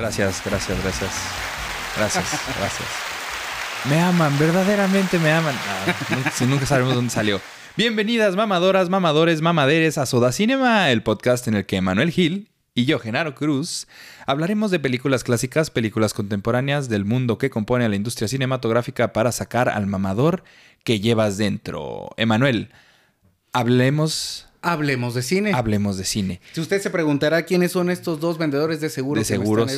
Gracias, gracias, gracias. Gracias, gracias. Me aman, verdaderamente me aman. Nunca, nunca sabemos dónde salió. Bienvenidas, mamadoras, mamadores, mamaderes a Soda Cinema, el podcast en el que Manuel Gil y yo, Genaro Cruz, hablaremos de películas clásicas, películas contemporáneas del mundo que compone a la industria cinematográfica para sacar al mamador que llevas dentro. Emanuel, hablemos Hablemos de cine. Hablemos de cine. Si usted se preguntará quiénes son estos dos vendedores de seguros. De seguros.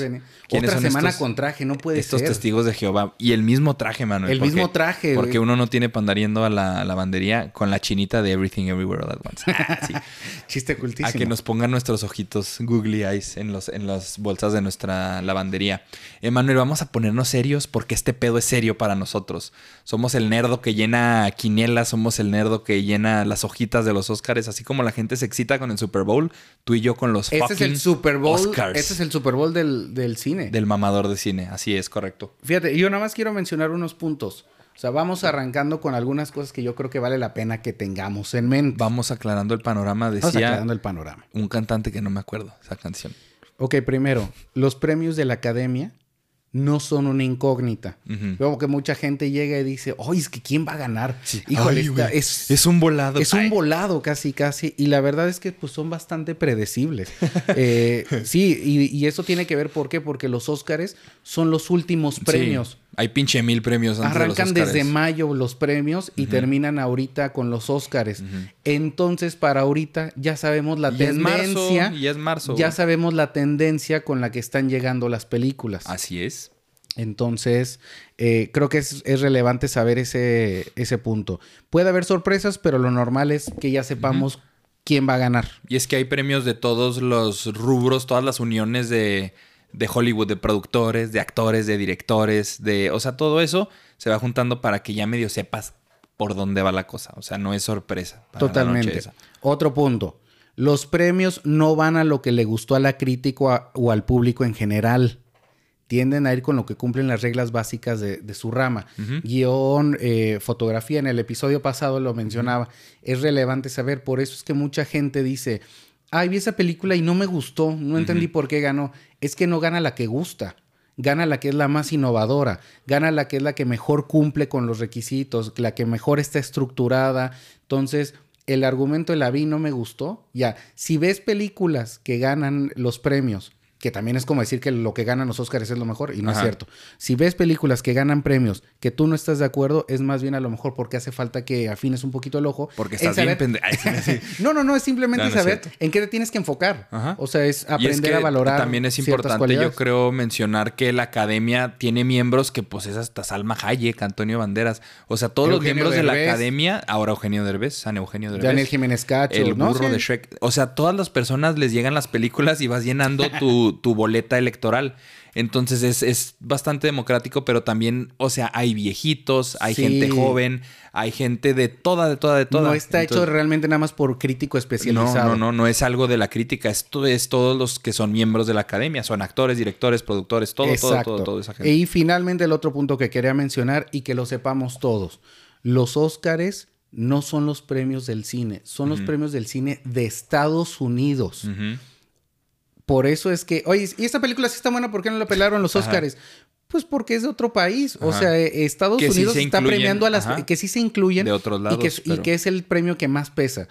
Otra semana con traje, no puede estos ser. Estos testigos de Jehová. Y el mismo traje, Manuel. El mismo traje. Porque uno no tiene pandariendo a la lavandería con la chinita de Everything Everywhere All At Once. Chiste cultísimo. A que nos pongan nuestros ojitos googly eyes en, los, en las bolsas de nuestra lavandería. Emanuel, vamos a ponernos serios porque este pedo es serio para nosotros. Somos el nerdo que llena quinielas, somos el nerdo que llena las hojitas de los Oscars, así como la gente se excita con el Super Bowl, tú y yo con los este es el Super Bowl, Oscars. Este es el Super Bowl del, cine. Del mamador de cine, así es, correcto. Fíjate, yo nada más quiero mencionar unos puntos. O sea, vamos arrancando con algunas cosas que yo creo que vale la pena que tengamos en mente. Vamos aclarando el panorama, decía. Vamos aclarando el panorama. Un cantante que no me acuerdo, esa canción. Ok, primero, los premios de la academia no son una incógnita. Luego que mucha gente llega y dice, oye, es que ¿quién va a ganar? Híjole, es, es, un volado. Es un volado casi, casi. Y la verdad es que pues, son bastante predecibles. Eh, sí, y, eso tiene que ver, ¿por qué? Porque los Óscares son los últimos premios. Hay pinche mil premios antes Arrancan desde mayo los premios y terminan ahorita con los Óscares. Entonces, para ahorita ya sabemos la tendencia. y es marzo. Ya sabemos la tendencia con la que están llegando las películas. Así es. Entonces, eh, creo que es, relevante saber ese, ese punto. Puede haber sorpresas, pero lo normal es que ya sepamos quién va a ganar. Y es que hay premios de todos los rubros, todas las uniones de de Hollywood, de productores, de actores, de directores, de, o sea, todo eso se va juntando para que ya medio sepas por dónde va la cosa. O sea, no es sorpresa. Totalmente. Otro punto. Los premios no van a lo que le gustó a la crítica o al público en general. Tienden a ir con lo que cumplen las reglas básicas de, su rama. Guión, eh, fotografía, en el episodio pasado lo mencionaba. Es relevante saber, por eso es que mucha gente dice, ay, vi esa película y no me gustó, no entendí por qué ganó. Es que no gana la que gusta, gana la que es la más innovadora, gana la que es la que mejor cumple con los requisitos, la que mejor está estructurada. Entonces, el argumento de la vi no me gustó. Ya, si ves películas que ganan los premios que también es como decir que lo que ganan los Oscars es lo mejor, y no es cierto. Si ves películas que ganan premios que tú no estás de acuerdo, es más bien a lo mejor porque hace falta que afines un poquito el ojo. Porque estás bien pendejo. no, no, no, es simplemente saber en qué te tienes que enfocar. O sea, es aprender a valorar. También es importante, yo creo, mencionar que la academia tiene miembros que, pues, es hasta Salma Hayek, Antonio Banderas. O sea, todos los miembros de la academia, ahora Eugenio Derbez, San Eugenio Derbez. Daniel Jiménez Cacho. El burro de Shrek. O sea, todas las personas les llegan las películas y vas llenando tu tu, boleta electoral. Entonces es, bastante democrático, pero también, o sea, hay viejitos, hay gente joven, hay gente de toda, de toda, de toda. No está hecho realmente nada más por crítico especializado. No, no, no, no es algo de la crítica, esto es todos los que son miembros de la academia, son actores, directores, productores, todo, todo, todo, todo esa gente. Y finalmente el otro punto que quería mencionar y que lo sepamos todos, los Óscares no son los premios del cine, son los premios del cine de Estados Unidos. Por eso es que, oye, y esta película sí está buena, ¿por qué no la pelaron los Oscars? Pues porque es de otro país. O sea, eh, Estados Unidos está premiando a las que sí se incluyen. De otros lados. Y que, es el premio que más pesa.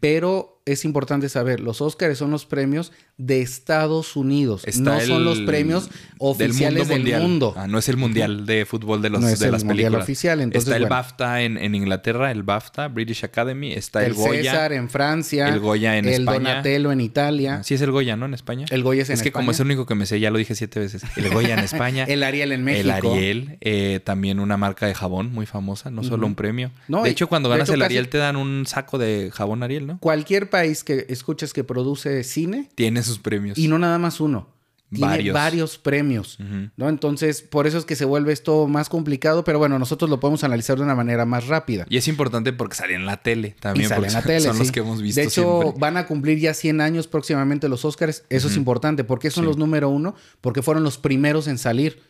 Pero es importante saber, los Oscars son los premios de Estados Unidos, no son los premios oficiales del mundo. Ah, no es el mundial de fútbol de, los, no es el mundial oficial. Entonces, está el BAFTA en, Inglaterra, el BAFTA, British Academy, está el, Goya. El César en Francia. El Goya en España. El Donatello en Italia. Sí es el Goya, ¿no? En España. El Goya es en Es que como es el único que me sé, ya lo dije siete veces. El Goya en España. el Ariel en México. El Ariel, eh, también una marca de jabón muy famosa, no solo un premio. de hecho, cuando ganas el Ariel te dan un saco de jabón Ariel, ¿no? Cualquier país que escuche que produce cine. Tiene sus premios. Y no nada más uno. Tiene varios, varios premios, ¿no? Entonces, por eso es que se vuelve esto más complicado, pero bueno, nosotros lo podemos analizar de una manera más rápida. Y es importante porque salen en la tele también. en la tele, son los que hemos visto De hecho, van a cumplir ya 100 años próximamente los Oscars. Eso es importante. ¿Por qué son los número uno? Porque fueron los primeros en salir.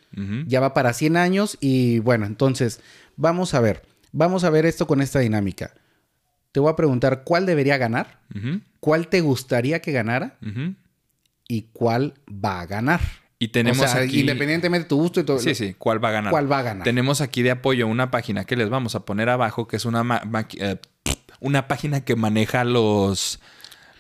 Ya va para 100 años y bueno, entonces, vamos a ver. Vamos a ver esto con esta dinámica te voy a preguntar cuál debería ganar, cuál te gustaría que ganara y cuál va a ganar. Y tenemos o sea, aquí... independientemente de tu gusto y todo. Sí, sí, ¿cuál va a ganar? ¿Cuál va a ganar? Tenemos aquí de apoyo una página que les vamos a poner abajo, que es una, ma- ma- eh, una página que maneja los...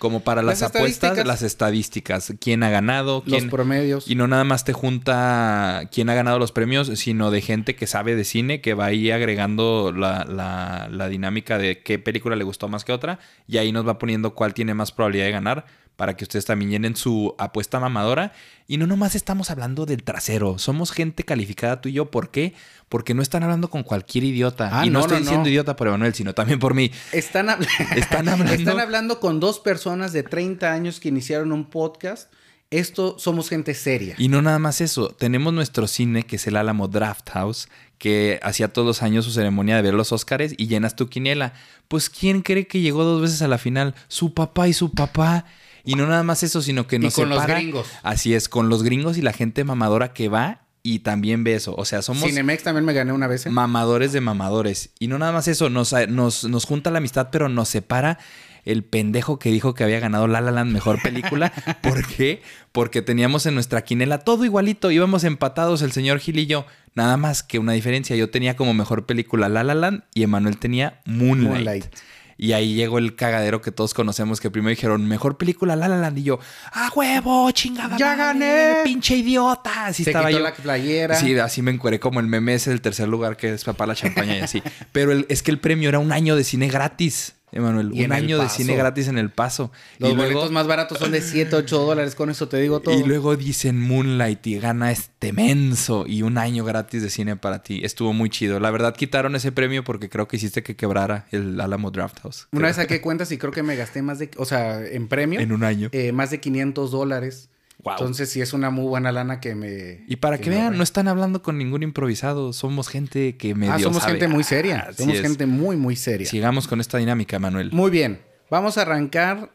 Como para las, Las apuestas, las estadísticas. ¿Quién ha ganado? Los ¿Quién, promedios. Y no nada más te junta quién ha ganado los premios, sino de gente que sabe de cine, que va ahí agregando la, la- la dinámica de qué película le gustó más que otra. Y ahí nos va poniendo cuál tiene más probabilidad de ganar para que ustedes también llenen su apuesta mamadora. Y no nomás estamos hablando del trasero, somos gente calificada tú y yo. ¿Por qué? Porque no están hablando con cualquier idiota. Ah, y no, no, estoy no, diciendo no. idiota por Emanuel, sino también por mí. Están, habl- Están hablando- Están hablando con dos personas de 30 años que iniciaron un podcast. Esto somos gente seria. Y no nada más eso, tenemos nuestro cine que es el Álamo Draft House, que hacía todos los años su ceremonia de ver los Óscares y llenas tu quiniela. Pues ¿quién cree que llegó dos veces a la final? Su papá y su papá. Y no nada más eso, sino que Y nos con los separa- gringos. Así es, con los gringos y la gente mamadora que va y también ve eso. O sea, somos Cinemex también me gané una vez. ¿eh? mamadores de mamadores. Y no nada más eso, nos, nos, nos junta la amistad, pero nos separa el pendejo que dijo que había ganado La La Land mejor película. ¿Por qué? Porque teníamos en nuestra quinela todo igualito, íbamos empatados el señor Gil y yo. Nada más que una diferencia, yo tenía como mejor película La La Land y Emanuel tenía Moonlight. Moonlight. Y ahí llegó el cagadero que todos conocemos, que primero dijeron, mejor película La La Land. Y yo, ¡ah, huevo, chingada ¡Ya madre, gané! ¡Pinche idiota! Así Se estaba quitó yo. la playera. Sí, así me encueré como el meme ese del tercer lugar que es papá la champaña y así. Pero el- es que el premio era un año de cine gratis, Emanuel. Un año de cine gratis en el paso. Los y, boletos luego, más baratos son de 7, 8 dólares. Con eso te digo todo. y luego dicen Moonlight y gana este menso y un año gratis de cine para ti. Estuvo muy chido. La verdad quitaron ese premio porque creo que hiciste que quebrara el Alamo Draft House. Una Creo. vez saqué cuentas y creo que me gasté más de, o sea, en premio, En un año. eh, más de 500 dólares. Wow. Entonces sí es una muy buena lana que me... Y para que, me vean, no están hablando con ningún improvisado. Somos gente que medio Ah, somos sabe. gente muy Ah, seria. así somos gente muy, muy seria. Sigamos con esta dinámica, Manuel. Muy bien. Vamos a arrancar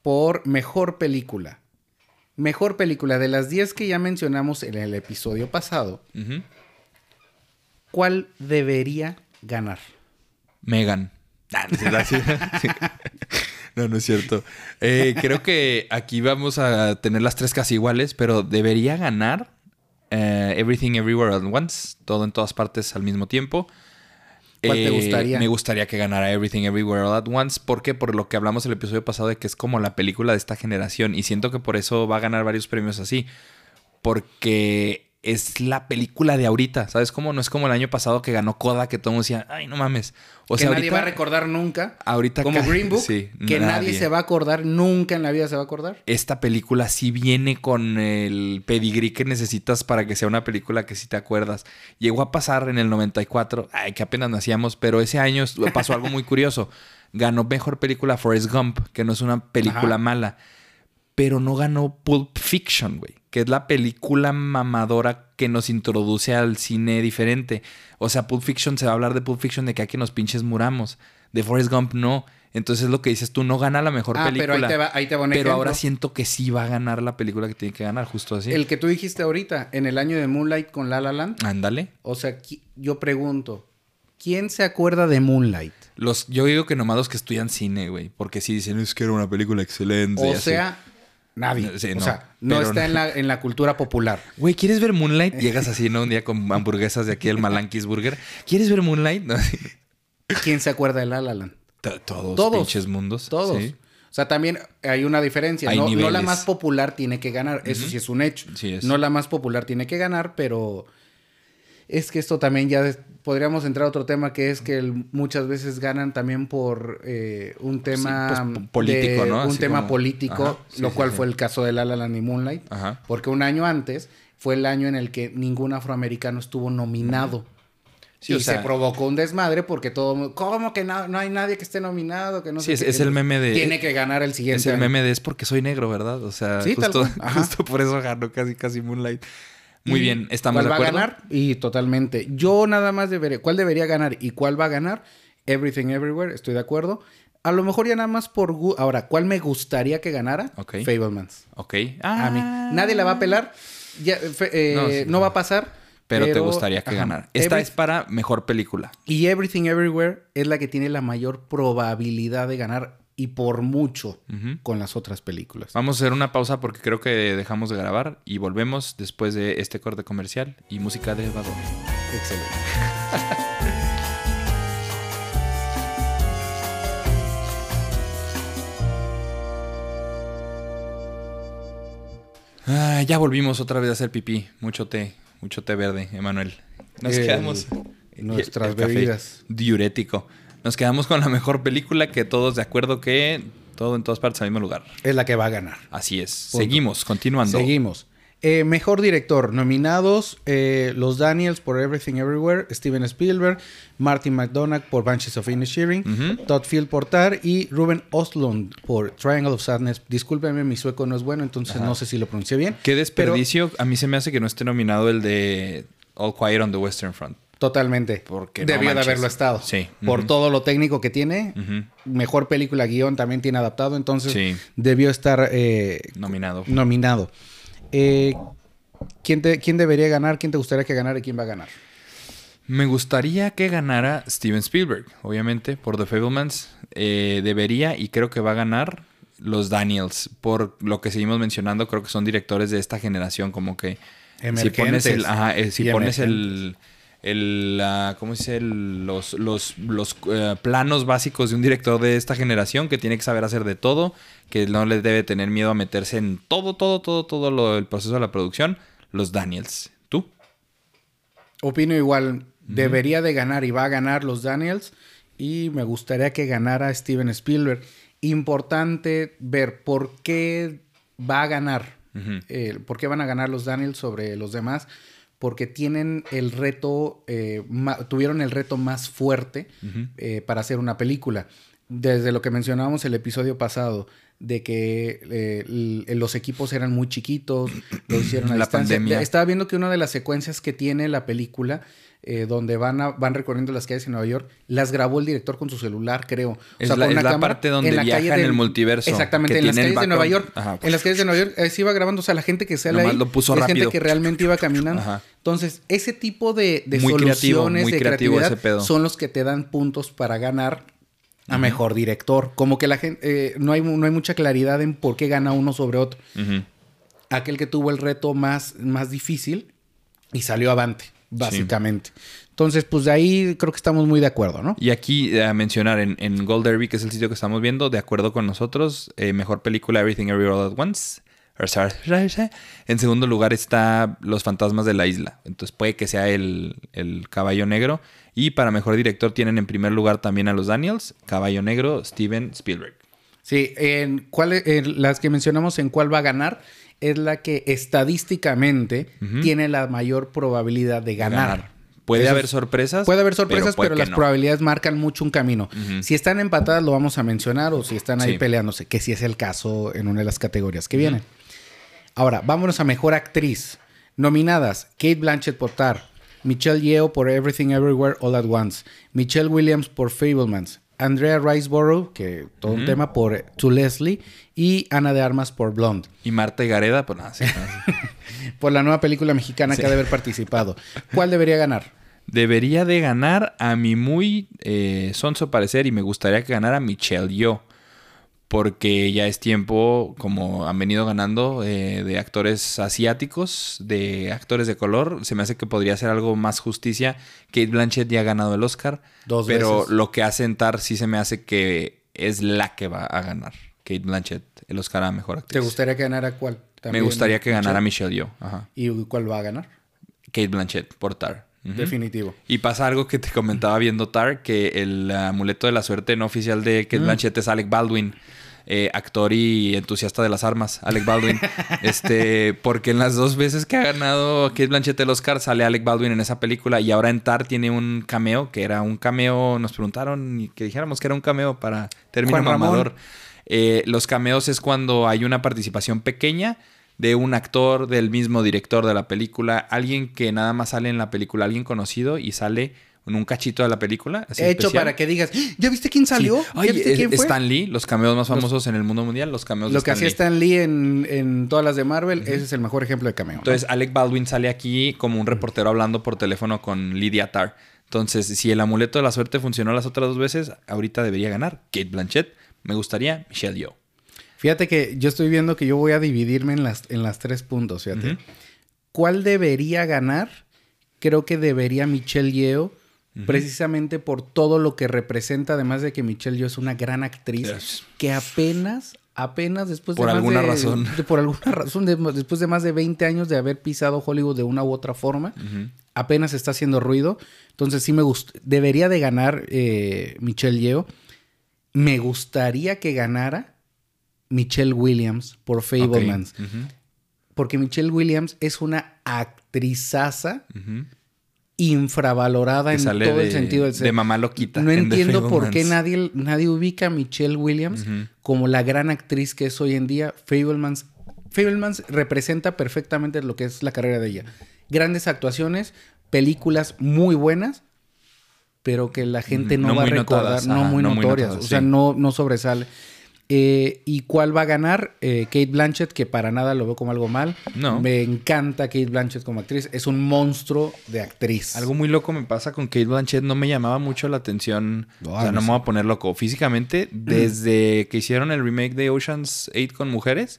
por mejor película. Mejor película. De las 10 que ya mencionamos en el episodio pasado. ¿cuál debería ganar? Megan. Ah, sí. no, no es cierto. Eh, creo que aquí vamos a tener las tres casi iguales, pero debería ganar eh, Everything Everywhere at Once, todo en todas partes al mismo tiempo. ¿Cuál te Eh, gustaría? Me gustaría que ganara Everything Everywhere All at Once. ¿Por qué? Por lo que hablamos el episodio pasado de que es como la película de esta generación. Y siento que por eso va a ganar varios premios así. Porque es la película de ahorita. ¿Sabes cómo? No es como el año pasado que ganó Coda, que todo el mundo decía, ay, no mames. O que sea, nadie ahorita, va a recordar nunca. ahorita Como Green Book. sí, que nadie. se va a acordar. Nunca en la vida se va a acordar. Esta película sí viene con el pedigrí que necesitas para que sea una película que sí te acuerdas. Llegó a pasar en el 94, ay, que apenas nacíamos, pero ese año pasó algo muy curioso. Ganó mejor película Forrest Gump, que no es una película Ajá. mala, pero no ganó Pulp Fiction, güey, que es la película mamadora que nos introduce al cine diferente. O sea, Pulp Fiction se va a hablar de Pulp Fiction de que aquí nos pinches muramos. De Forrest Gump no. Entonces lo que dices tú no gana la mejor ah, película. pero ahí te va, ahí te va un Pero ahora siento que sí va a ganar la película que tiene que ganar, justo así. El que tú dijiste ahorita, en el año de Moonlight con La La Land. Ándale. O sea, yo pregunto, ¿quién se acuerda de Moonlight? Los, yo digo que nomás los que estudian cine, güey. Porque sí dicen, es que era una película excelente. O así". sea, nadie. Sí, o no, sea, no pero está no. en la, en la cultura popular. Güey, ¿quieres ver Moonlight? Llegas así, ¿no? Un día con hamburguesas de aquí del Malankis Burger. ¿Quieres ver Moonlight? No. ¿Quién se acuerda de La La Land? Todos, Todos. pinches mundos. Todos. Sí. O sea, también hay una diferencia. Hay No, no la más popular tiene que ganar. Eso sí es un hecho. Sí es. No la más popular tiene que ganar, pero es que esto también ya podríamos entrar a otro tema que es que el- muchas veces ganan también por eh, un tema pues, po- político, de- ¿no? Un Así tema como- político, Ajá, sí, lo sí, cual fue el caso de La La Land y Moonlight. Ajá. Porque un año antes fue el año en el que ningún afroamericano estuvo nominado. Sí, y o sea- se provocó un desmadre porque todo... ¿Cómo que no, no hay nadie que esté nominado? Que no Sí, sé es- qué? es el meme de- Tiene que ganar el siguiente Es el año. meme de es porque soy negro, ¿verdad? O sea, Sí, justo, justo por eso ganó casi, casi Moonlight. Muy ¿Y bien, estamos ¿Cuál de va acuerdo. a ganar? Y totalmente. Yo nada más debería... ¿Cuál debería ganar y cuál va a ganar? Everything Everywhere, estoy de acuerdo. A lo mejor ya nada más por... Ahora, ¿cuál me gustaría que ganara? Ok. Fablemans. Ok. A mí. Ah. Nadie la va a pelar. Ya, fe- eh, No, va a pasar. Pero, te gustaría que ajá. ganara. Esta Every- es para mejor película. Y Everything Everywhere es la que tiene la mayor probabilidad de ganar y por mucho con las otras películas. Vamos a hacer una pausa porque creo que dejamos de grabar y volvemos después de este corte comercial y música de elevador. Excelente. Ah, ya volvimos otra vez a hacer pipí. Mucho té, mucho té verde, Emanuel. Nos El- quedamos. nuestras el bebidas. Diurético. Nos quedamos con la mejor película que todos de acuerdo que todo en todas partes al mismo lugar. Es la que va a ganar. Así es. Punto. Seguimos, continuando. Seguimos. Eh, mejor director, nominados eh, los Daniels por Everything Everywhere, Steven Spielberg, Martin McDonagh por Banshees of Inisherin, Ujú. Todd Field por Tar y Ruben Ostlund por Triangle of Sadness. Discúlpenme, mi sueco no es bueno, entonces Ajá. no sé si lo pronuncié bien. Qué pero desperdicio. A mí se me hace que no esté nominado el de All Quiet on the Western Front. Totalmente. Porque no Debió de haberlo estado. Sí. Por todo lo técnico que tiene. Mejor película guion también tiene adaptado, entonces Sí. debió estar eh, Nominado. nominado. Eh, ¿quién, te- ¿Quién debería ganar? ¿Quién te gustaría que ganara y quién va a ganar? Me gustaría que ganara Steven Spielberg, obviamente, por The Fablemans. Eh, debería y creo que va a ganar los Daniels. Por lo que seguimos mencionando, creo que son directores de esta generación, como que si pones el, Emergentes. ajá, eh, si pones el, el ¿cómo se dice? El- los los, los eh, planos básicos de un director de esta generación que tiene que saber hacer de todo, que no le debe tener miedo a meterse en todo, todo, todo, todo lo, el proceso de la producción, los Daniels. ¿Tú? Opino igual. Debería de ganar y va a ganar los Daniels. Y me gustaría que ganara Steven Spielberg. Importante ver por qué va a ganar. Eh, por qué van a ganar los Daniels sobre los demás. Porque tienen el reto, eh, tuvieron el reto más fuerte eh, para hacer una película. Desde lo que mencionábamos el episodio pasado, de que eh, los equipos eran muy chiquitos, lo hicieron a La distancia. pandemia. Estaba viendo que una de las secuencias que tiene la película, eh, donde van, a- van recorriendo las calles en Nueva York, las grabó el director con su celular, creo. O Es sea, la- con es una la parte donde la viaja calle en el multiverso, Exactamente, que en las calles de Nueva. York. Ajá. En las calles de Nueva York eh, se iba grabando, o sea, la gente que sale ahí lo puso es rápido. gente que realmente iba caminando. Ajá. Entonces, ese tipo de, de Muy creativo, soluciones, muy de creativo creatividad, ese pedo. son los que te dan puntos para ganar a mejor director. Como que la gente, eh, no, hay, no hay mucha claridad en por qué gana uno sobre otro. Aquel que tuvo el reto más, más difícil y salió avante, básicamente. Entonces, pues de ahí creo que estamos muy de acuerdo, ¿no? Y aquí eh, a mencionar en, en Gold Derby, que es el sitio que estamos viendo, de acuerdo con nosotros, eh, mejor película Everything Everywhere All at Once. En segundo lugar está Los Fantasmas de la Isla. Entonces puede que sea el, el Caballo Negro. Y para mejor director tienen en primer lugar también a los Daniels, Caballo Negro, Steven Spielberg. Sí, en cuál, en las que mencionamos en cuál va a ganar es la que estadísticamente tiene la mayor probabilidad de ganar. Puede Eso haber es- sorpresas. Puede haber sorpresas, pero, las no. probabilidades marcan mucho un camino. Si están empatadas, lo vamos a mencionar, o si están ahí Sí. peleándose, que sí es el caso en una de las categorías que vienen. Ahora, vámonos a mejor actriz. Nominadas: Kate Blanchett por Tar, Michelle Yeoh por Everything Everywhere All at Once, Michelle Williams por Fablemans, Andrea Riseborough, que todo un tema, por To Leslie, y Ana de Armas por Blonde. Y Marta y Gareda, pues nada, sí, nada, sí. Por la nueva película mexicana Sí. que ha de haber participado. ¿Cuál debería ganar? Debería de ganar a mi muy eh, sonso parecer y me gustaría que ganara Michelle Yeoh. Porque ya es tiempo, como han venido ganando, eh, de actores asiáticos, de actores de color. Se me hace que podría ser algo más justicia. Kate Blanchett ya ha ganado el Oscar. Dos pero veces. lo que hace entrar sí se me hace que es la que va a ganar. Kate Blanchett, el Oscar a Mejor Actriz. ¿Te gustaría que ganara cuál? me gustaría que ganara Michelle. Michelle Yeoh. Ajá. ¿Y cuál va a ganar? Kate Blanchett, por Tar. Definitivo. Y pasa algo que te comentaba viendo Tar, que el amuleto de la suerte no oficial de Kate Mm. Blanchett es Alec Baldwin, eh, actor y entusiasta de las armas, Alec Baldwin. este, porque en las dos veces que ha ganado Kate Blanchett el Oscar sale Alec Baldwin en esa película y ahora en Tar tiene un cameo, que era un cameo, nos preguntaron y que dijéramos que era un cameo para término mamador. Eh, los cameos es cuando hay una participación pequeña de un actor, del mismo director de la película, alguien que nada más sale en la película, alguien conocido y sale en un cachito de la película. así Hecho especial. para que digas, "¡Ah! ¿ya viste quién salió? Sí. ¿Ya Oye, viste quién fue? Stan Lee, los cameos más famosos en el mundo mundial, los cameos Lo de que Stan hacía Lee. Stan Lee en, en todas las de Marvel, ese es el mejor ejemplo de cameo. ¿no? Entonces, Alec Baldwin sale aquí como un reportero hablando por teléfono con Lydia Tarr. Entonces, si el amuleto de la suerte funcionó las otras dos veces, ahorita debería ganar Kate Blanchett me gustaría Michelle Yeoh. Fíjate que yo estoy viendo que yo voy a dividirme en las, en las tres puntos, fíjate. ¿Cuál debería ganar? Creo que debería Michelle Yeoh, precisamente por todo lo que representa, además de que Michelle Yeoh es una gran actriz, Yes. que apenas, apenas después de Por más alguna de- razón. por alguna razón, de- después de más de 20 años de haber pisado Hollywood de una u otra forma, apenas está haciendo ruido. Entonces sí me gusta, debería de ganar eh, Michelle Yeoh. Me gustaría que ganara Michelle Williams por Fablemans. Ok. Ujú, Porque Michelle Williams es una actrizaza ujú. Infravalorada en todo el de- sentido del de ser. mamá loquita No en entiendo por qué nadie, nadie ubica a Michelle Williams como la gran actriz que es hoy en día. Fablemans, Fablemans representa perfectamente lo que es la carrera de ella. Grandes actuaciones, películas muy buenas, pero que la gente no, No va a recordar, notadas, no muy no muy notorias, notadas, o sea, sí. no, no sobresale. Eh, ¿Y cuál va a ganar? Eh, Kate Blanchett, que para nada lo veo como algo mal. No. Me encanta Kate Blanchett como actriz. Es un monstruo de actriz. Algo muy loco me pasa con Kate Blanchett. No me llamaba mucho la atención. No, o sea, no me voy a poner loco. Físicamente, desde que hicieron el remake de Ocean's 8 con mujeres,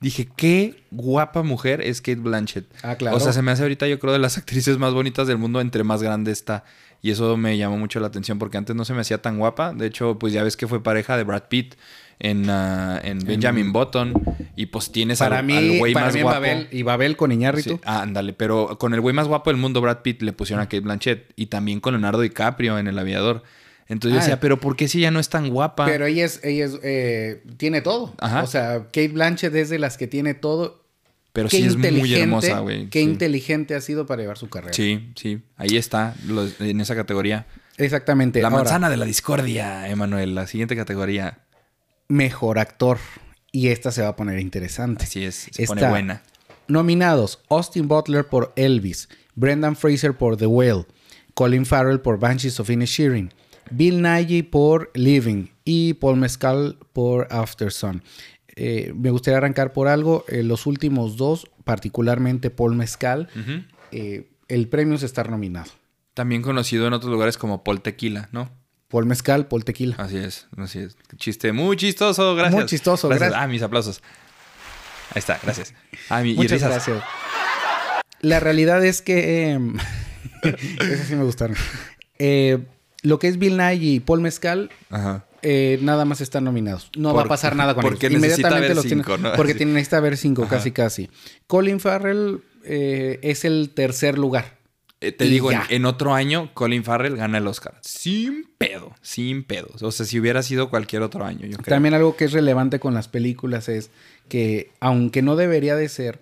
dije, qué guapa mujer es Kate Blanchett. Ah, claro. O sea, se me hace ahorita, yo creo, de las actrices más bonitas del mundo, entre más grande está. Y eso me llamó mucho la atención porque antes no se me hacía tan guapa. De hecho, pues ya ves que fue pareja de Brad Pitt en, ah, en Benjamin Button. Y pues tienes Para al, mí, al güey para más mí guapo. Babel, y Babel con Iñárritu. Sí, ah, ándale, pero con el güey más guapo del mundo, Brad Pitt, le pusieron a Kate Blanchett. Y también con Leonardo DiCaprio en El Aviador. Entonces yo Ah. decía, pero ¿por qué si ella no es tan guapa? Pero ella es, ella es, eh, tiene todo. Ajá. O sea, Kate Blanchett es de las que tiene todo. Pero qué sí es muy hermosa, güey. Qué sí. inteligente ha sido para llevar su carrera. Sí, sí. Ahí está, los- en esa categoría. Exactamente. La Ahora, manzana de la discordia, Emanuel. La siguiente categoría. Mejor actor. Y esta se va a poner interesante. Así es, se pone buena. Nominados: Austin Butler por Elvis, Brendan Fraser por The Whale, Colin Farrell por Banshees of Inisherin, Bill Nighy por Living y Paul Mescal por After Sun. Eh, me gustaría arrancar por algo. eh, los últimos dos, particularmente Paul Mescal, Ujú. eh, el premio es estar nominado. También conocido en otros lugares como Paul Tequila, ¿no? Paul Mescal, Paul Tequila. Así es, así es. Chiste muy chistoso, gracias. Muy chistoso, gracias. Ah, mis aplausos. Ahí está, gracias. Ah, mi, Muchas gracias. La realidad es que. em, Esas sí me gustaron. Eh, lo que es Bill Nye y Paul Mezcal, Ajá. eh, nada más están nominados. No va a Por- pasar nada con porque ellos. haber los cinco, tienen- ¿no? Porque Sí. tiene, necesita haber cinco, Ajá. casi casi. Colin Farrell eh, es el tercer lugar. Eh, te Y digo, en, otro año, Colin Farrell gana el Oscar. Sin pedo, sin pedo. O sea, si hubiera sido cualquier otro año, yo creo. También algo que es relevante con las películas es que, aunque no debería de ser,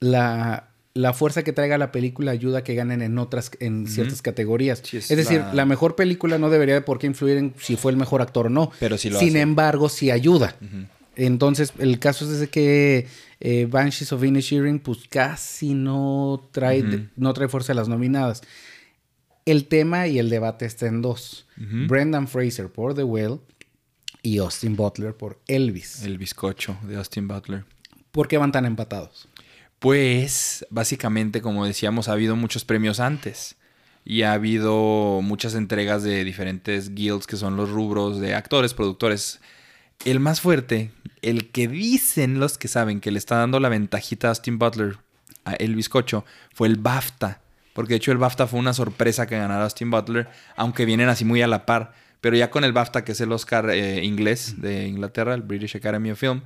la, la fuerza que traiga la película ayuda a que ganen en otras, en ciertas categorías. Sí, es es decir, la- la... mejor película no debería de por qué influir en si fue el mejor actor o no. Pero sí lo Sin hace. embargo, sí ayuda. Ujú. Entonces, el caso es de que eh, Banshees of Inisherin, pues casi no trae, no trae fuerza a las nominadas. El tema y el debate está en dos. Brendan Fraser por The Whale y Austin Butler por Elvis. El bizcocho de Austin Butler. ¿Por qué van tan empatados? Pues, básicamente, como decíamos, ha habido muchos premios antes. Y ha habido muchas entregas de diferentes guilds que son los rubros de actores, productores. El más fuerte, el que dicen los que saben que le está dando la ventajita a Austin Butler, a el bizcocho, fue el BAFTA. Porque de hecho el BAFTA fue una sorpresa que ganara Austin Butler, aunque vienen así muy a la par. Pero ya con el BAFTA, que es el Oscar eh, inglés de Inglaterra, el British Academy of Film,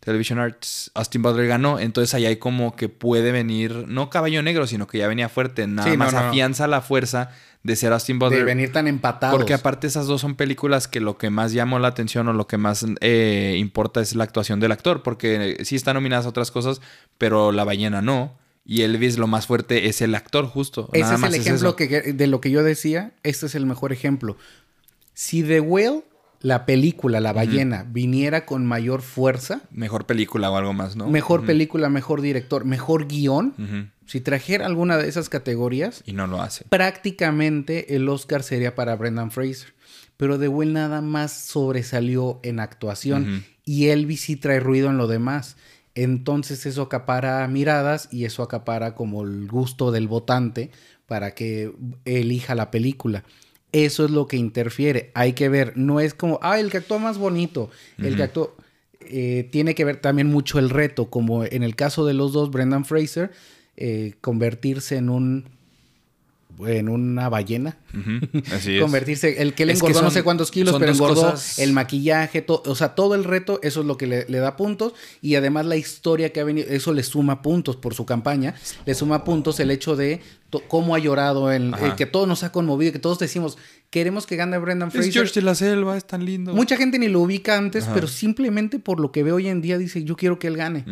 Television Arts, Austin Butler ganó. Entonces ahí hay como que puede venir, no caballo negro, sino que ya venía fuerte. Nada Sí, más no, no. afianza la fuerza de ser Austin Butler. De venir tan empatados. Porque aparte esas dos son películas que lo que más llamó la atención o lo que más eh, importa es la actuación del actor. Porque sí están nominadas a otras cosas, pero La Ballena no. Y Elvis lo más fuerte es el actor justo. Ese Nada es más el ejemplo que, de lo que yo decía. Este es el mejor ejemplo. Si The Whale, la película, La Ballena, viniera con mayor fuerza, Mejor película o algo más, ¿no? mejor película, mejor director, mejor guion, Ujú. Si trajera alguna de esas categorías, Y no lo hace. prácticamente el Oscar sería para Brendan Fraser. Pero The Whale nada más sobresalió en actuación y Elvis sí trae ruido en lo demás. Entonces eso acapara miradas y eso acapara como el gusto del votante para que elija la película. Eso es lo que interfiere. Hay que ver, no es como, ah, el que actúa más bonito, el que actúa... Eh, tiene que ver también mucho el reto, como en el caso de los dos, Brendan Fraser, eh, convertirse en un en una ballena. Así es. Convertirse, el que le Es que engordó no sé cuántos kilos, pero engordó cosas- el maquillaje, to- o sea, todo el reto, eso es lo que le, le da puntos. Y además la historia que ha venido, eso le suma puntos por su campaña. Le suma puntos el hecho de to- cómo ha llorado, el, que todo nos ha conmovido, que todos decimos, queremos que gane Brendan Es Fraser. George de la Selva, es tan lindo. Mucha gente ni lo ubica antes, Ajá. pero simplemente por lo que ve hoy en día dice, yo quiero que él gane.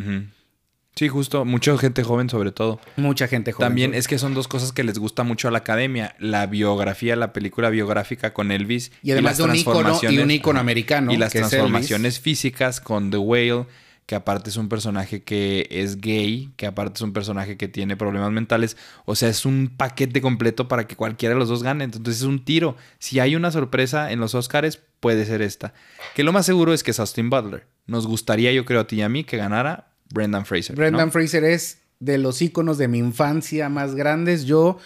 Sí, justo. Mucha gente joven sobre todo. Mucha gente joven. También es que son dos cosas que les gusta mucho a la academia. La biografía, la película biográfica con Elvis. Y además las de un ícono y un ícono americano. Y las que transformaciones físicas con The Whale, que aparte es un personaje que es gay, que aparte es un personaje que tiene problemas mentales. O sea, es un paquete completo para que cualquiera de los dos gane. Entonces es un tiro. Si hay una sorpresa en los Oscars, puede ser esta. Que lo más seguro es que es Austin Butler. Nos gustaría, yo creo, a ti y a mí, que ganara Brendan Fraser. ¿no? Brendan Fraser es de los íconos de mi infancia más grandes. Yo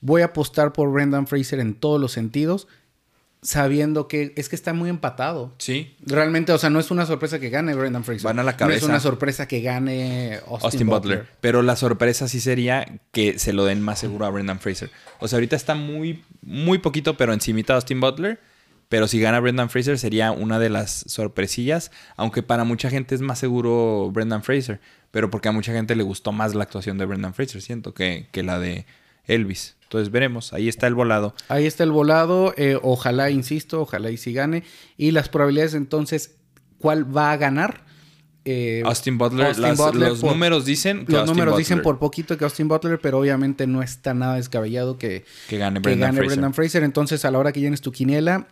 voy a apostar por Brendan Fraser en todos los sentidos, sabiendo que es que está muy empatado. Sí, Realmente, o sea, no es una sorpresa que gane Brendan Fraser. Van a la No es cabeza. una sorpresa que gane Austin, Austin Butler. Butler. Pero la sorpresa sí sería que se lo den más seguro a Brendan Fraser. O sea, ahorita está muy, muy poquito, pero encimita Austin Butler. Pero si gana Brendan Fraser sería una de las sorpresillas. Aunque para mucha gente es más seguro Brendan Fraser. Pero porque a mucha gente le gustó más la actuación de Brendan Fraser, siento, que, que la de Elvis. Entonces veremos. Ahí está el volado. Ahí está el volado. eh, ojalá, insisto, ojalá y si gane. Y las probabilidades entonces, ¿cuál va a ganar? Eh, Austin Butler, Austin las- Butler los por- números dicen que Los Austin números dicen por poquito que Austin Butler, pero obviamente no está nada descabellado que, que gane que Brendan gane Fraser. Brendan Fraser. Entonces, a la hora que llenes tu quiniela,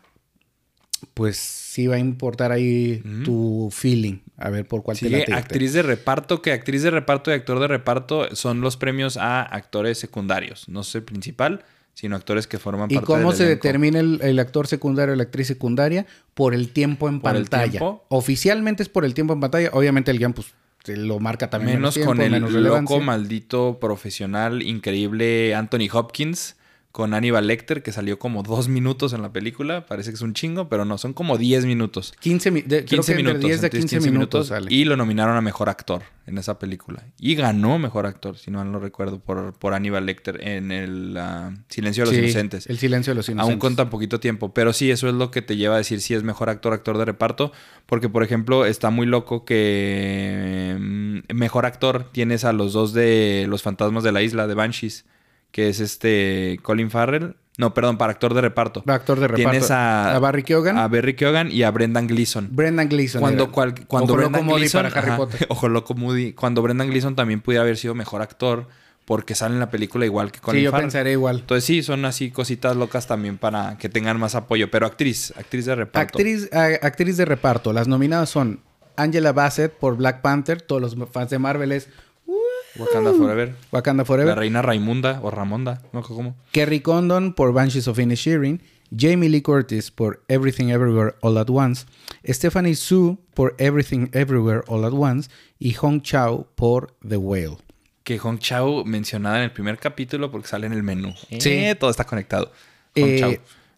pues sí va a importar ahí Ujú. tu feeling. A ver por cuál te Sigue late. actriz de reparto, que actriz de reparto y actor de reparto son los premios a actores secundarios. No sé principal, sino actores que forman ¿Y parte cómo del se elenco. determina el, el actor secundario o la actriz secundaria? Por el tiempo en ¿Por el pantalla. tiempo? Oficialmente es por el tiempo en pantalla. Obviamente el guion pues lo marca también. Menos tiempo, con el menos loco, maldito, profesional, increíble Anthony Hopkins con Aníbal Lecter, que salió como dos minutos en la película. Parece que es un chingo, pero no, son como 10 minutos. 15, mi- de- creo 15 que entre minutos. 10 de entonces 15, minutos. Y lo nominaron a mejor actor en esa película. Y ganó mejor actor, si no mal no recuerdo, por, por Aníbal Lecter en el ah, Silencio de los Sí, Inocentes. El silencio de los inocentes. Aún con tan poquito tiempo. Pero sí, eso es lo que te lleva a decir si es mejor actor, actor de reparto. Porque, por ejemplo, está muy loco que mm, mejor actor tienes a los dos de Los Fantasmas de la Isla, de Banshees. Que es este Colin Farrell. No, perdón, para actor de reparto. Actor de reparto. Tienes a, a Barry Keoghan. a Barry Keoghan y a Brendan Gleeson. Brendan Gleeson. Cuando, cual- cuando Ojo loco Brendan Moody Gleeson, para Harry ajá, Potter. Ojo loco Moody. Cuando Brendan Gleeson también pudiera haber sido mejor actor porque sale en la película igual que Colin Sí, yo Farrell. pensaré igual. Entonces sí, son así cositas locas también para que tengan más apoyo. Pero actriz, actriz de reparto. Actriz, a- actriz de reparto. Las nominadas son Angela Bassett por Black Panther. Todos los fans de Marvel es Wakanda Forever. Wakanda La Forever. reina Raimunda o Ramonda. No sé cómo. Kerry Condon por Banshees of Inisherin. Jamie Lee Curtis por Everything Everywhere All at Once. Stephanie Sue por Everything Everywhere All at Once. Y Hong Chao por The Whale. Que Hong Chao mencionada en el primer capítulo porque sale en el menú. Sí. Eh, todo está conectado. Hong Eh, Chao.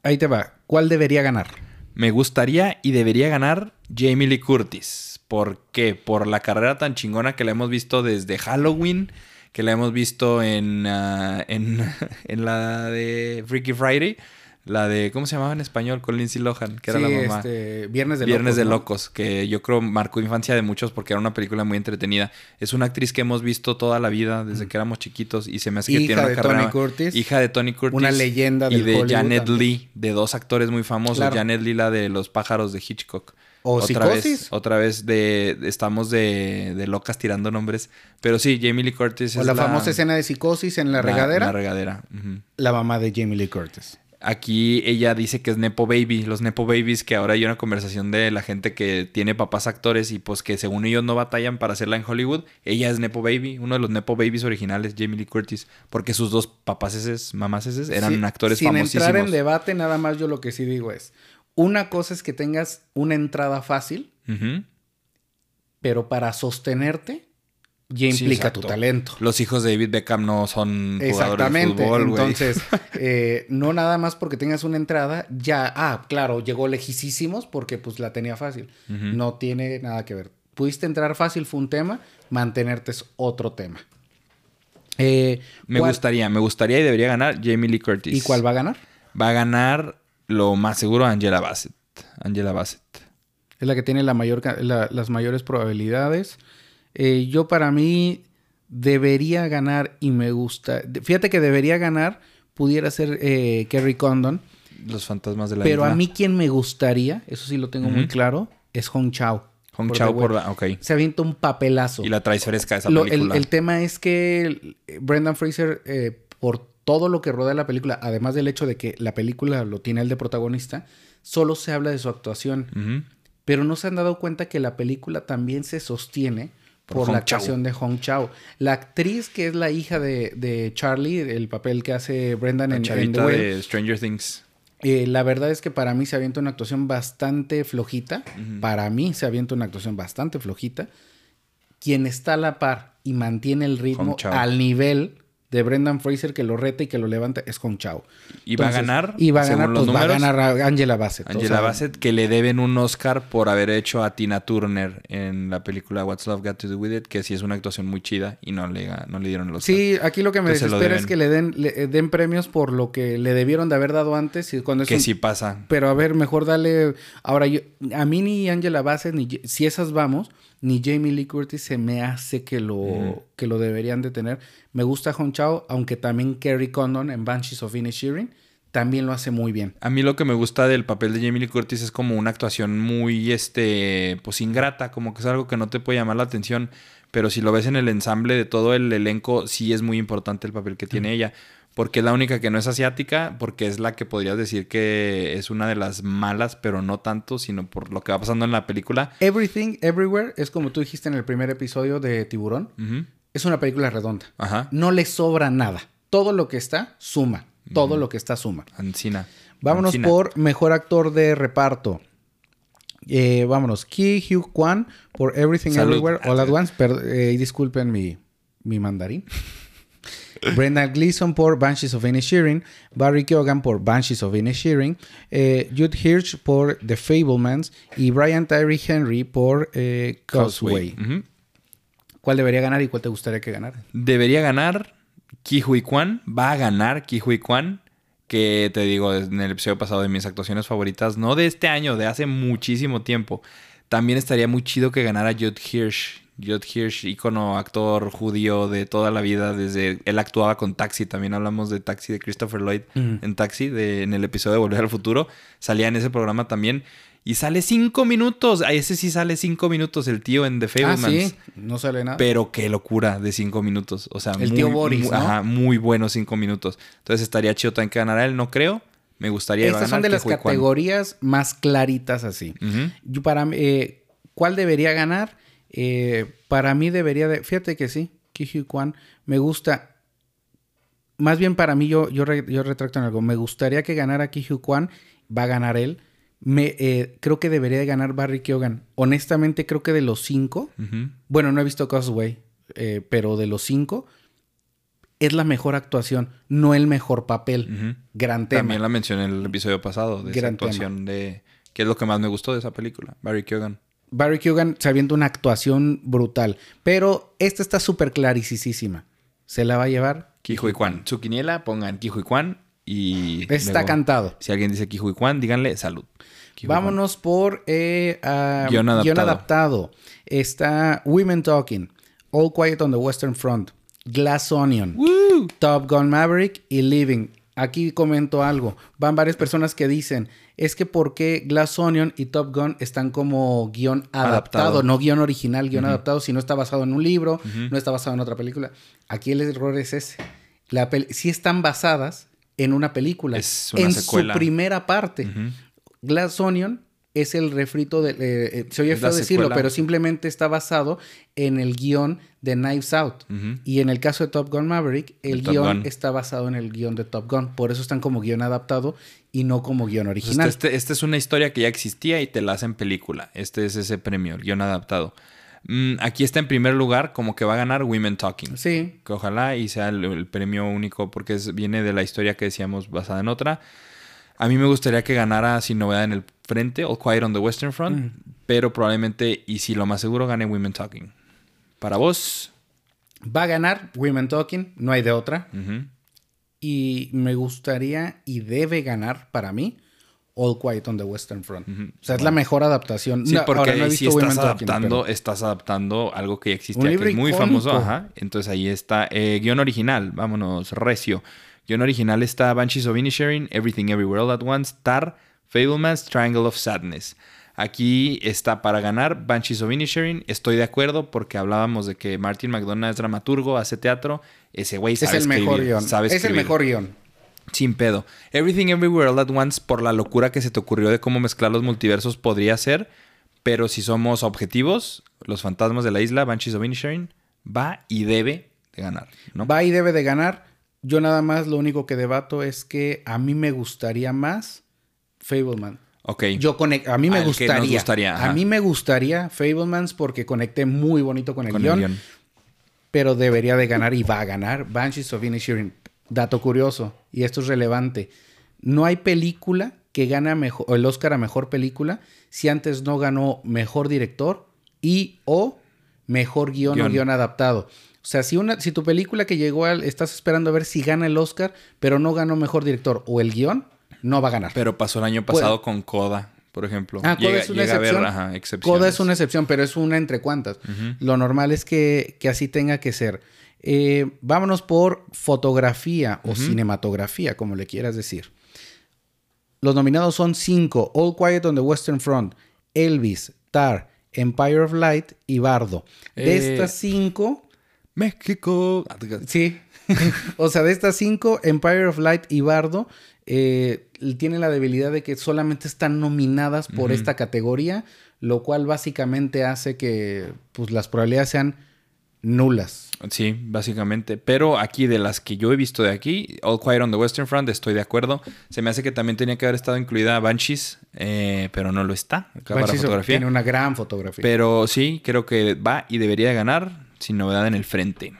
ahí te va. ¿Cuál debería ganar? Me gustaría y debería ganar Jamie Lee Curtis. ¿Por qué? Por la carrera tan chingona que la hemos visto desde Halloween, que la hemos visto en, ah, en, en la de Freaky Friday, la de, ¿cómo se llamaba en español? Con Lindsay Lohan, que era la mamá. este, Viernes de Viernes Locos, de ¿no? Locos, que yo creo marcó infancia de muchos porque era una película muy entretenida. Es una actriz que hemos visto toda la vida desde que éramos chiquitos y se me hace que Hija tiene una de carrera. Tony Curtis. Hija de Tony Curtis. Una leyenda Y del de Hollywood Janet también. Lee, de dos actores muy famosos. Claro. Janet Lee, la de Los pájaros de Hitchcock. O otra Psicosis. vez, otra vez de, estamos de, de locas tirando nombres. Pero sí, Jamie Lee Curtis O es la, famosa escena de psicosis en la regadera. La regadera. la mamá de Jamie Lee Curtis. Aquí ella dice que es Nepo Baby, los Nepo Babies, que ahora hay una conversación de la gente que tiene papás actores y pues que según ellos no batallan para hacerla en Hollywood. Ella es Nepo Baby, uno de los Nepo Babies originales, Jamie Lee Curtis, porque sus dos papás esos, mamás eran Sí, actores sin famosísimos. entrar en debate, nada más yo lo que sí digo es, una cosa es que tengas una entrada fácil, pero para sostenerte ya implica tu talento. Los hijos de David Beckham no son jugadores de Exactamente. fútbol. Entonces, eh, no nada más porque tengas una entrada, ya, ah, claro, llegó lejísimos porque pues la tenía fácil. No tiene nada que ver. Pudiste entrar fácil, fue un tema, mantenerte es otro tema. Eh, me ¿cuál- gustaría, me gustaría y debería ganar Jamie Lee Curtis. ¿Y cuál va a ganar? Va a ganar lo más seguro Angela Bassett. Angela Bassett. Es la que tiene la mayor, la- las mayores probabilidades. Eh, yo para mí debería ganar y me gusta. Fíjate que debería ganar, pudiera ser eh, Kerry Condon. Los fantasmas de la Pero a mí quien me gustaría, eso sí lo tengo muy claro, es Hong Chao. Hong por Chao por... Whale. Ok. Se avienta un papelazo. Y la traes fresca esa Lo- el, película. el tema es que Brendan Fraser, eh, por todo lo que rodea la película, además del hecho de que la película lo tiene él de protagonista, solo se habla de su actuación. Pero no se han dado cuenta que la película también se sostiene Por la actuación de Hong Chao. La actriz que es la hija de, de Charlie, el papel que hace Brendan La en, en The chavita Whale, de Stranger Things. eh, la verdad es que para mí se avienta una actuación bastante flojita. Para mí se avienta una actuación bastante flojita. Quien está a la par y mantiene el ritmo al nivel de Brendan Fraser que lo reta y que lo levanta es Hong Chao. Y va a ganar, Y va a ganar, pues va a ganar a Angela Bassett. o Angela sea, Bassett, que le deben un Oscar por haber hecho a Tina Turner en la película What's Love Got to Do With It, que sí es una actuación muy chida y no le, no le dieron el Oscar. Sí, aquí lo que me Entonces desespera es que le den, le eh, den premios por lo que le debieron de haber dado antes y cuando es que un- sí pasa. Pero a ver, mejor dale. Ahora, yo, a mí ni Angela Bassett, ni si esas vamos, ni Jamie Lee Curtis se me hace que lo, que lo deberían de tener. Me gusta Hong Chao, aunque también Kerry Condon en Banshees of Inisherin también lo hace muy bien. A mí lo que me gusta del papel de Jamie Lee Curtis es como una actuación muy, este, pues ingrata, como que es algo que no te puede llamar la atención, pero si lo ves en el ensamble de todo el elenco, sí es muy importante el papel que tiene ella, porque es la única que no es asiática, porque es la que podrías decir que es una de las malas, pero no tanto, sino por lo que va pasando en la película. Everything, Everywhere, es como tú dijiste en el primer episodio de Tiburón. Es una película redonda. Ajá. No le sobra nada. Todo lo que está, suma. Todo lo que está, suma. Ancina. Vámonos Ancina. por mejor actor de reparto. Eh, vámonos. Ki Hugh Kwan por Everything Salud. Everywhere All at Once. Per- eh, disculpen mi, mi mandarín. Brendan Gleeson por Banshees of Inisherin. Barry Keoghan por Banshees of Inisherin. Eh, Jude Hirsch por The Fablemans. Y Brian Tyree Henry por eh, Causeway. ¿Cuál debería ganar y cuál te gustaría que ganara? Debería ganar Ki Hui Kwan. Va a ganar Ki Hui Kwan. Que te digo, en el episodio pasado de mis actuaciones favoritas, no de este año, de hace muchísimo tiempo. También estaría muy chido que ganara Judd Hirsch. Judd Hirsch, ícono actor judío de toda la vida, desde él actuaba con Taxi, también hablamos de Taxi de Christopher Lloyd en Taxi, de, en el episodio de Volver al Futuro, salía en ese programa también y sale cinco minutos, a ese sí sale cinco minutos el tío en The Ah, Fablemans. sí. No sale nada. Pero qué locura de cinco minutos. O sea, El muy, tío Boris, muy, ¿no? ajá, muy buenos cinco minutos. Entonces estaría chido también que ganara él, no creo. Me gustaría Estas son ganar de las categorías más claritas así. Yo para eh, ¿cuál debería ganar? Eh, para mí debería de... Fíjate que sí, Ki Kwan. Me gusta... Más bien para mí, yo, yo, re- yo retracto en algo. Me gustaría que ganara Ki Kwan. Va a ganar él. Me, eh, creo que debería de ganar Barry Keoghan. Honestamente, creo que de los cinco... Bueno, no he visto Causeway, eh, pero de los cinco... Es la mejor actuación, no el mejor papel. Ujú. Gran tema. También la mencioné en el episodio pasado de esa actuación de... ¿Qué es lo que más me gustó de esa película? Barry Keoghan. Barry Keoghan se avienta una actuación brutal. Pero esta está súper claricisísima. Se la va a llevar. Ki Hui Kwan. Su quiniela, pongan Ki Hui Kwan y... Está luego, cantado. Si alguien dice Ki Hui Kwan, díganle salud. Vámonos por eh, ah, Guión adaptado. adaptado. Está Women Talking, All Quiet on the Western Front, Glass Onion, ¡Woo! Top Gun Maverick y Living. Aquí comento algo. Van varias personas que dicen, es que ¿por qué Glass Onion y Top Gun están como guion adaptado? Adaptado. No guion original, guion adaptado, si no está basado en un libro, no está basado en otra película. Aquí el error es ese. La sí están basadas en una película. Es una en secuela. su primera parte. Glass Onion es el refrito de... eh, eh, se oye feo decirlo, secuela. pero simplemente está basado en el guion de Knives Out. Y en el caso de Top Gun Maverick, el Top guion está basado en el guion de Top Gun. Por eso están como guion adaptado y no como guion Pues original. Este, este- esta es una historia que ya existía y te la hacen película. Este es ese premio, el guion adaptado. Mm, aquí está en primer lugar, como que va a ganar Women Talking. Sí. Que ojalá y sea el, el premio único, porque es- viene de la historia que decíamos basada en otra. A mí me gustaría que ganara Sin Novedad en el Frente, All Quiet on the Western Front, Mm. pero probablemente, y si lo más seguro, gane Women Talking. Para vos, Va a ganar Women Talking, no hay de otra. Y me gustaría y debe ganar para mí All Quiet on the Western Front. O sea, es la mejor adaptación. Sí, porque ahora no he ahí visto sí estás Talking, adaptando, pero- estás adaptando algo que existía, que es muy icónico. famoso. Ajá. Entonces ahí está. Eh, guion original, vámonos, recio. Guión original está Banshees of Inisherin, Everything Everywhere All at Once, Tar, Fableman's Triangle of Sadness. Aquí está para ganar Banshees of Inisherin. Estoy de acuerdo porque hablábamos de que Martin McDonough es dramaturgo, hace teatro. Ese güey Es el mejor guion. sabe Es el mejor guion. Sin pedo. Everything Everywhere All at Once, por la locura que se te ocurrió de cómo mezclar los multiversos, podría ser. Pero si somos objetivos, los fantasmas de la isla, Banshees of Inisherin, va y debe de ganar. ¿no? Va y debe de ganar. Yo nada más lo único que debato es que a mí me gustaría más Fableman. Ok. Yo conec- a mí me Al que gustaría. nos gustaría, ajá. a mí me gustaría Fablemans porque conecté muy bonito con el con el guion. pero debería de ganar y va a ganar Banshees of Inisherin. Dato curioso, y esto es relevante. No hay película que gane mejor, el Oscar a mejor película si antes no ganó mejor director y o mejor guion, Guión. o guion adaptado. O sea, si, una, si tu película que llegó al, estás esperando a ver si gana el Oscar, pero no ganó mejor director o el guion, no va a ganar. Pero pasó el año pasado con Coda, por ejemplo. Ah, Coda es una llega a excepción. ajá. Coda es una excepción, pero es una entre cuantas. Lo normal es que, que así tenga que ser. Eh, vámonos por fotografía o cinematografía, como le quieras decir. Los nominados son cinco: All Quiet on the Western Front, Elvis, Tar, Empire of Light y Bardo. De Eh, estas cinco, México. sí. o sea, de estas cinco, Empire of Light y Bardo eh, tienen la debilidad de que solamente están nominadas por esta categoría, lo cual básicamente hace que pues, las probabilidades sean nulas. Sí, básicamente. Pero aquí, de las que yo he visto de aquí, All Quiet on the Western Front, estoy de acuerdo. Se me hace que también tenía que haber estado incluida Banshees, eh, pero no lo está. Banshees fotografía. Tiene una gran fotografía. Pero sí, creo que va y debería de ganar sin novedad en el frente.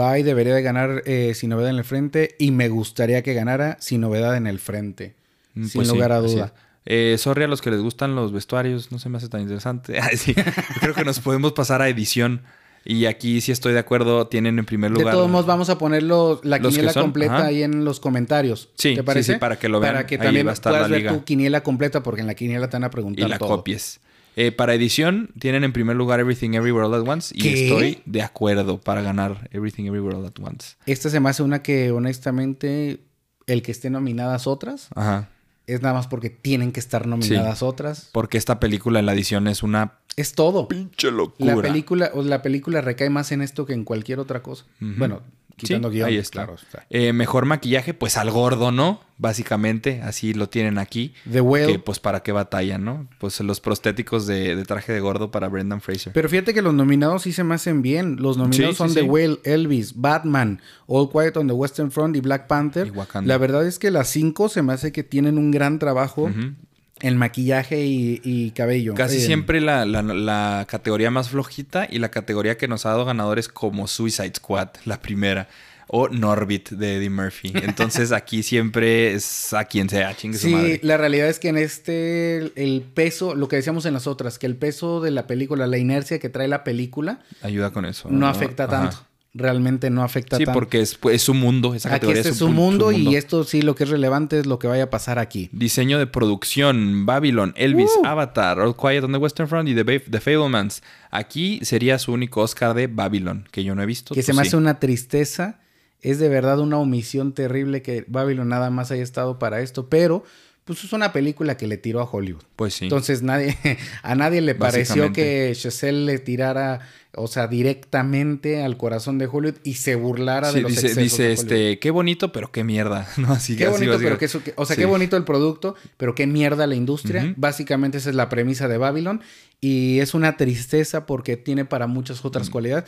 Va y debería de ganar eh, sin novedad en el frente y me gustaría que ganara sin novedad en el frente. Mm, sin pues sí, lugar a duda. Eh, sorry a los que les gustan los vestuarios, no se me hace tan interesante. Sí. Creo que nos podemos pasar a edición. Y aquí sí estoy de acuerdo, tienen en primer De lugar. todos modos, vamos a ponerlo la Los quiniela completa ajá. ahí en los comentarios. Sí, ¿Te sí, parece? sí, para que lo vean. Para que Ahí también va a estar puedas la ver tu quiniela completa, porque en la quiniela te van a y preguntar la todo. copies. Eh, para edición, tienen en primer lugar Everything Everywhere All at Once. Y estoy de acuerdo para ganar Everything Everywhere All at Once. Esta se me hace una que, honestamente, el que esté nominadas otras Ajá. es nada más porque tienen que estar nominadas otras. Porque esta película en la edición es una Es todo. pinche locura. La película, o la película recae más en esto que en cualquier otra cosa. Bueno, quitando Sí, guion. ahí está. Claro, está. Eh, mejor maquillaje, pues al gordo, ¿no? Básicamente, así lo tienen aquí. The Whale. Que pues para qué batallan, ¿no? Pues los prostéticos de, de traje de gordo para Brendan Fraser. Pero fíjate que los nominados sí se me hacen bien. Los nominados Sí, son sí, The. Whale, Elvis, Batman, All Quiet on the Western Front y Black Panther. Y. La verdad es que las cinco se me hace que tienen un gran trabajo Ujú. En maquillaje y, y cabello. Casi siempre la, la- la categoría más flojita y la categoría que nos ha dado ganadores como Suicide Squad, la primera. O Norbit de Eddie Murphy. Entonces aquí siempre es a quien sea, chingue su Sí, madre. la realidad es que en este el peso, lo que decíamos en las otras, que el peso de la película, la inercia que trae la película, Ayuda con eso. no afecta Ajá. tanto. Realmente no afecta Sí, tanto. porque es, pues, es su mundo. Esa Aquí categoría este es su mundo, y esto sí lo que es relevante es lo que vaya a pasar aquí. Diseño de producción, Babylon, Elvis, Uh. Avatar, All Quiet on the Western Front y The, The Fablemans. Aquí sería su único Oscar de Babylon, que yo no he visto. Que se me sí. hace una tristeza. Es de verdad una omisión terrible que Babylon nada más haya estado para esto, pero pues es una película que le tiró a Hollywood. Pues sí. Entonces nadie, a nadie le pareció que Chazelle le tirara, o sea, directamente al corazón de Hollywood y se burlara Sí, de los dice, excesos dice de este, qué bonito, pero qué mierda. ¿no? Así, Qué bonito, pero que- o sea, Sí. qué bonito el producto, pero qué mierda la industria. Básicamente esa es la premisa de Babylon y es una tristeza porque tiene para muchas otras Mm. cualidades.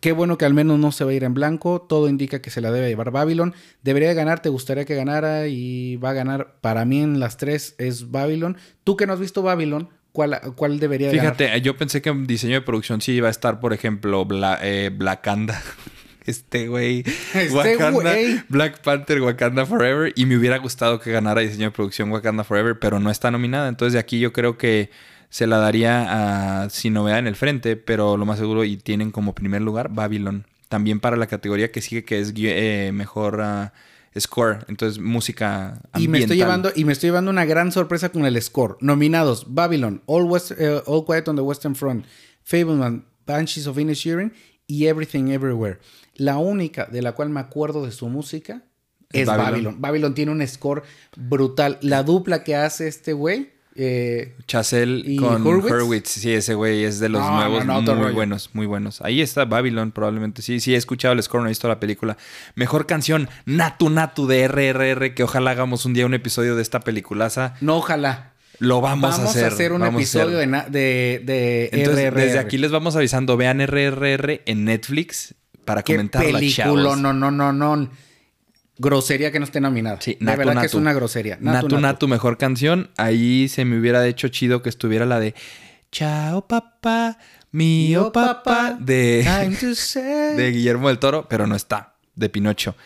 Qué bueno que al menos no se va a ir en blanco. Todo indica que se la debe llevar Babylon. Debería ganar, te gustaría que ganara y va a ganar. Para mí en las tres es Babylon. Tú que no has visto Babylon, ¿cuál, cuál debería Fíjate, yo pensé que en diseño de producción sí iba a estar, por ejemplo, Bla, eh, Blackanda. Este güey. Este Wakanda. Black Panther, Wakanda Forever. Y me hubiera gustado que ganara diseño de producción Wakanda Forever, pero no está nominada. Entonces de aquí yo creo que se la daría a Sin Novedad en el frente, pero lo más seguro y tienen como primer lugar Babylon. También para la categoría que sigue, que es eh, mejor. Ah, score, entonces música ambiental. Y me estoy llevando y me estoy llevando una gran sorpresa con el score. Nominados: Babylon, All, West, eh, All Quiet on the Western Front, Fableman, Banshees of Inisherin y Everything Everywhere. La única de la cual me acuerdo de su música es Babylon. Babylon. tiene un score brutal. La dupla que hace este güey eh, Chazelle con Hurwitz. Sí, ese güey es de los nuevos muy buenos, muy buenos. Ahí está Babylon, probablemente. Sí, sí, he escuchado el score, no he visto la película. Mejor canción, Natu Natu de RRR, que ojalá hagamos un día un episodio de esta peliculaza. No, ojalá. Lo vamos, a hacer. Vamos a hacer un episodio de, de, Entonces, Desde aquí les vamos avisando, vean RRR en Netflix para comentar la No, no, no, no, no grosería que no esté nominada. Sí, de verdad que es una grosería. Natu, natu mejor canción. Ahí se me hubiera hecho chido que estuviera la de Chao papá, mío papá de, de Guillermo del Toro, pero no está, de Pinocho.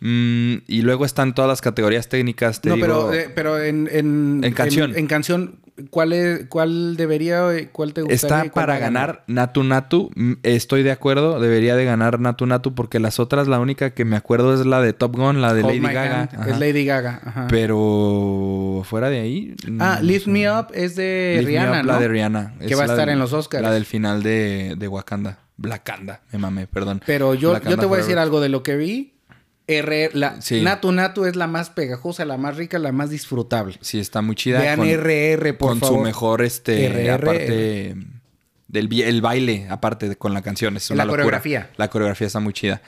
Mm, y luego están todas las categorías técnicas. no, pero, eh, pero en, en, canción. En, canción, ¿cuál, es, ¿cuál debería, cuál te gustaría? Está para ganar Natu Natu. Mm, estoy de acuerdo, debería de ganar Natu Natu porque las otras, la única que me acuerdo es la de Top Gun, la de Lady Gaga. Es Lady Gaga. Pero fuera de ahí. Ah, Lift Me Up es de Rihanna, ¿no? La de Rihanna. Que va a estar en los Oscars. La del final de, de Wakanda. Blackanda, me mamé, perdón. Pero yo, yo te voy a decir algo de lo que vi RR, la Natu Natu es la más pegajosa, la más rica, la más disfrutable. Sí, está muy chida. Vean con, RR, por Con su mejor, este, aparte del el baile, aparte de, con la canción. Es una la coreografía. La coreografía está muy chida.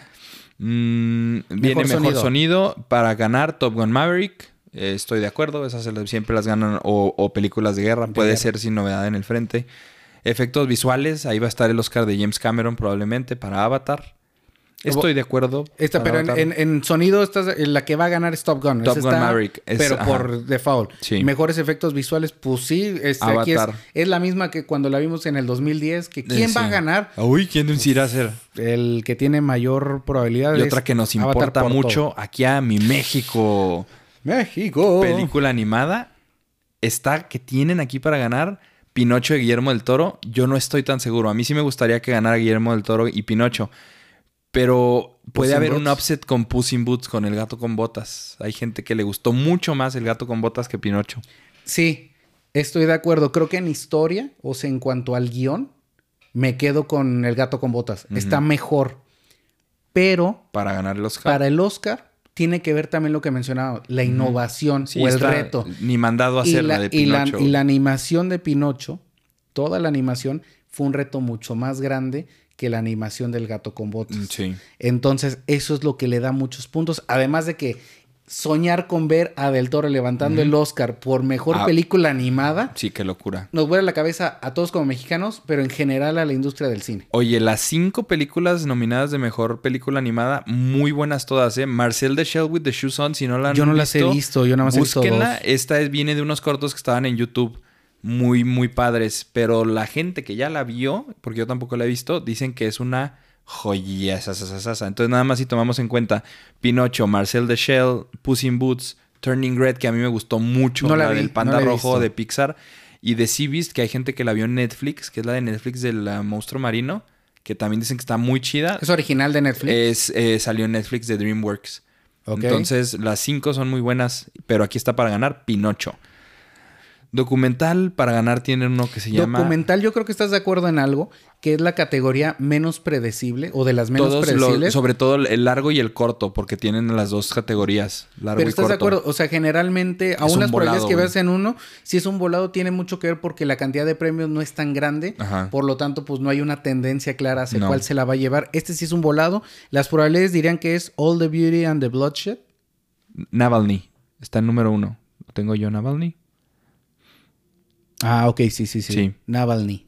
Mm, viene mejor sonido. para ganar Top Gun Maverick. Eh, estoy de acuerdo, esas siempre las ganan. O, películas de guerra, puede ser sin novedad en el frente. Efectos visuales, ahí va a estar el Oscar de James Cameron probablemente para Avatar. Estoy de acuerdo. Esta, pero en, sonido, esta, la que va a ganar es Top Gun. Top Gun Maverick. pero por default. Mejores efectos visuales, pues sí. Este, aquí es, la misma que cuando la vimos en el 2010. Que ¿Quién va a ganar? Uy, ¿quién irá a ser? El que tiene mayor probabilidad. Y otra que nos importa mucho aquí a mi México. México. Película animada. Está que tienen aquí para ganar. Pinocho de Guillermo del Toro. Yo no estoy tan seguro. A mí sí me gustaría que ganara Guillermo del Toro y Pinocho. Pero puede haber un upset con Puss in Boots, con el gato con botas. Hay gente que le gustó mucho más el gato con botas que Pinocho. Sí, estoy de acuerdo. Creo que en historia, o sea, en cuanto al guion, me quedo con el gato con botas. Está mejor. Pero. Para ganar el Oscar. Para el Oscar. Tiene que ver también lo que mencionaba, la innovación o el reto. Ni mandado a hacer la, de Pinocho. y la animación de Pinocho, toda la animación, fue un reto mucho más grande que la animación del gato con botas. Mm, sí. Entonces, eso es lo que le da muchos puntos. Además de que soñar con ver a Del Toro levantando el Oscar por mejor ah. película animada. Sí, qué locura. Nos vuelve la cabeza a todos como mexicanos, pero en general a la industria del cine. Oye, las cinco películas nominadas de mejor película animada, muy buenas todas, ¿eh? Marcel de Shell with the Shoes On, si no la han Yo no las he visto, yo nada más he visto Esta es, viene de unos cortos que estaban en YouTube muy, muy padres. Pero la gente que ya la vio, porque yo tampoco la he visto, dicen que es una joya. Entonces, nada más si tomamos en cuenta Pinocho, Marcel the Shell, Puss in Boots, Turning Red, que a mí me gustó mucho, la, del Panda Rojo de Pixar, y de Sea Beast, que hay gente que la vio en Netflix, que es la de Netflix del monstruo marino, que también dicen que está muy chida. ¿Es original de Netflix? Es, eh, salió en Netflix de DreamWorks. Entonces, las cinco son muy buenas, pero aquí está para ganar Pinocho. Documental para ganar tiene uno que se llama. Documental, yo creo que estás de acuerdo en algo, que es la categoría menos predecible o de las menos predecibles. sobre todo el largo y el corto, porque tienen las dos categorías. Largo Pero estás de acuerdo, o sea, generalmente, a unas probabilidades que veas en uno, si es un volado, tiene mucho que ver porque la cantidad de premios no es tan grande. Por lo tanto, pues no hay una tendencia clara hacia cuál se la va a llevar. Este sí es un volado. Las probabilidades dirían que es All the Beauty and the Bloodshed. Navalny. Está en número uno. tengo yo Navalny? Ah, ok, sí, sí, sí. Navalny.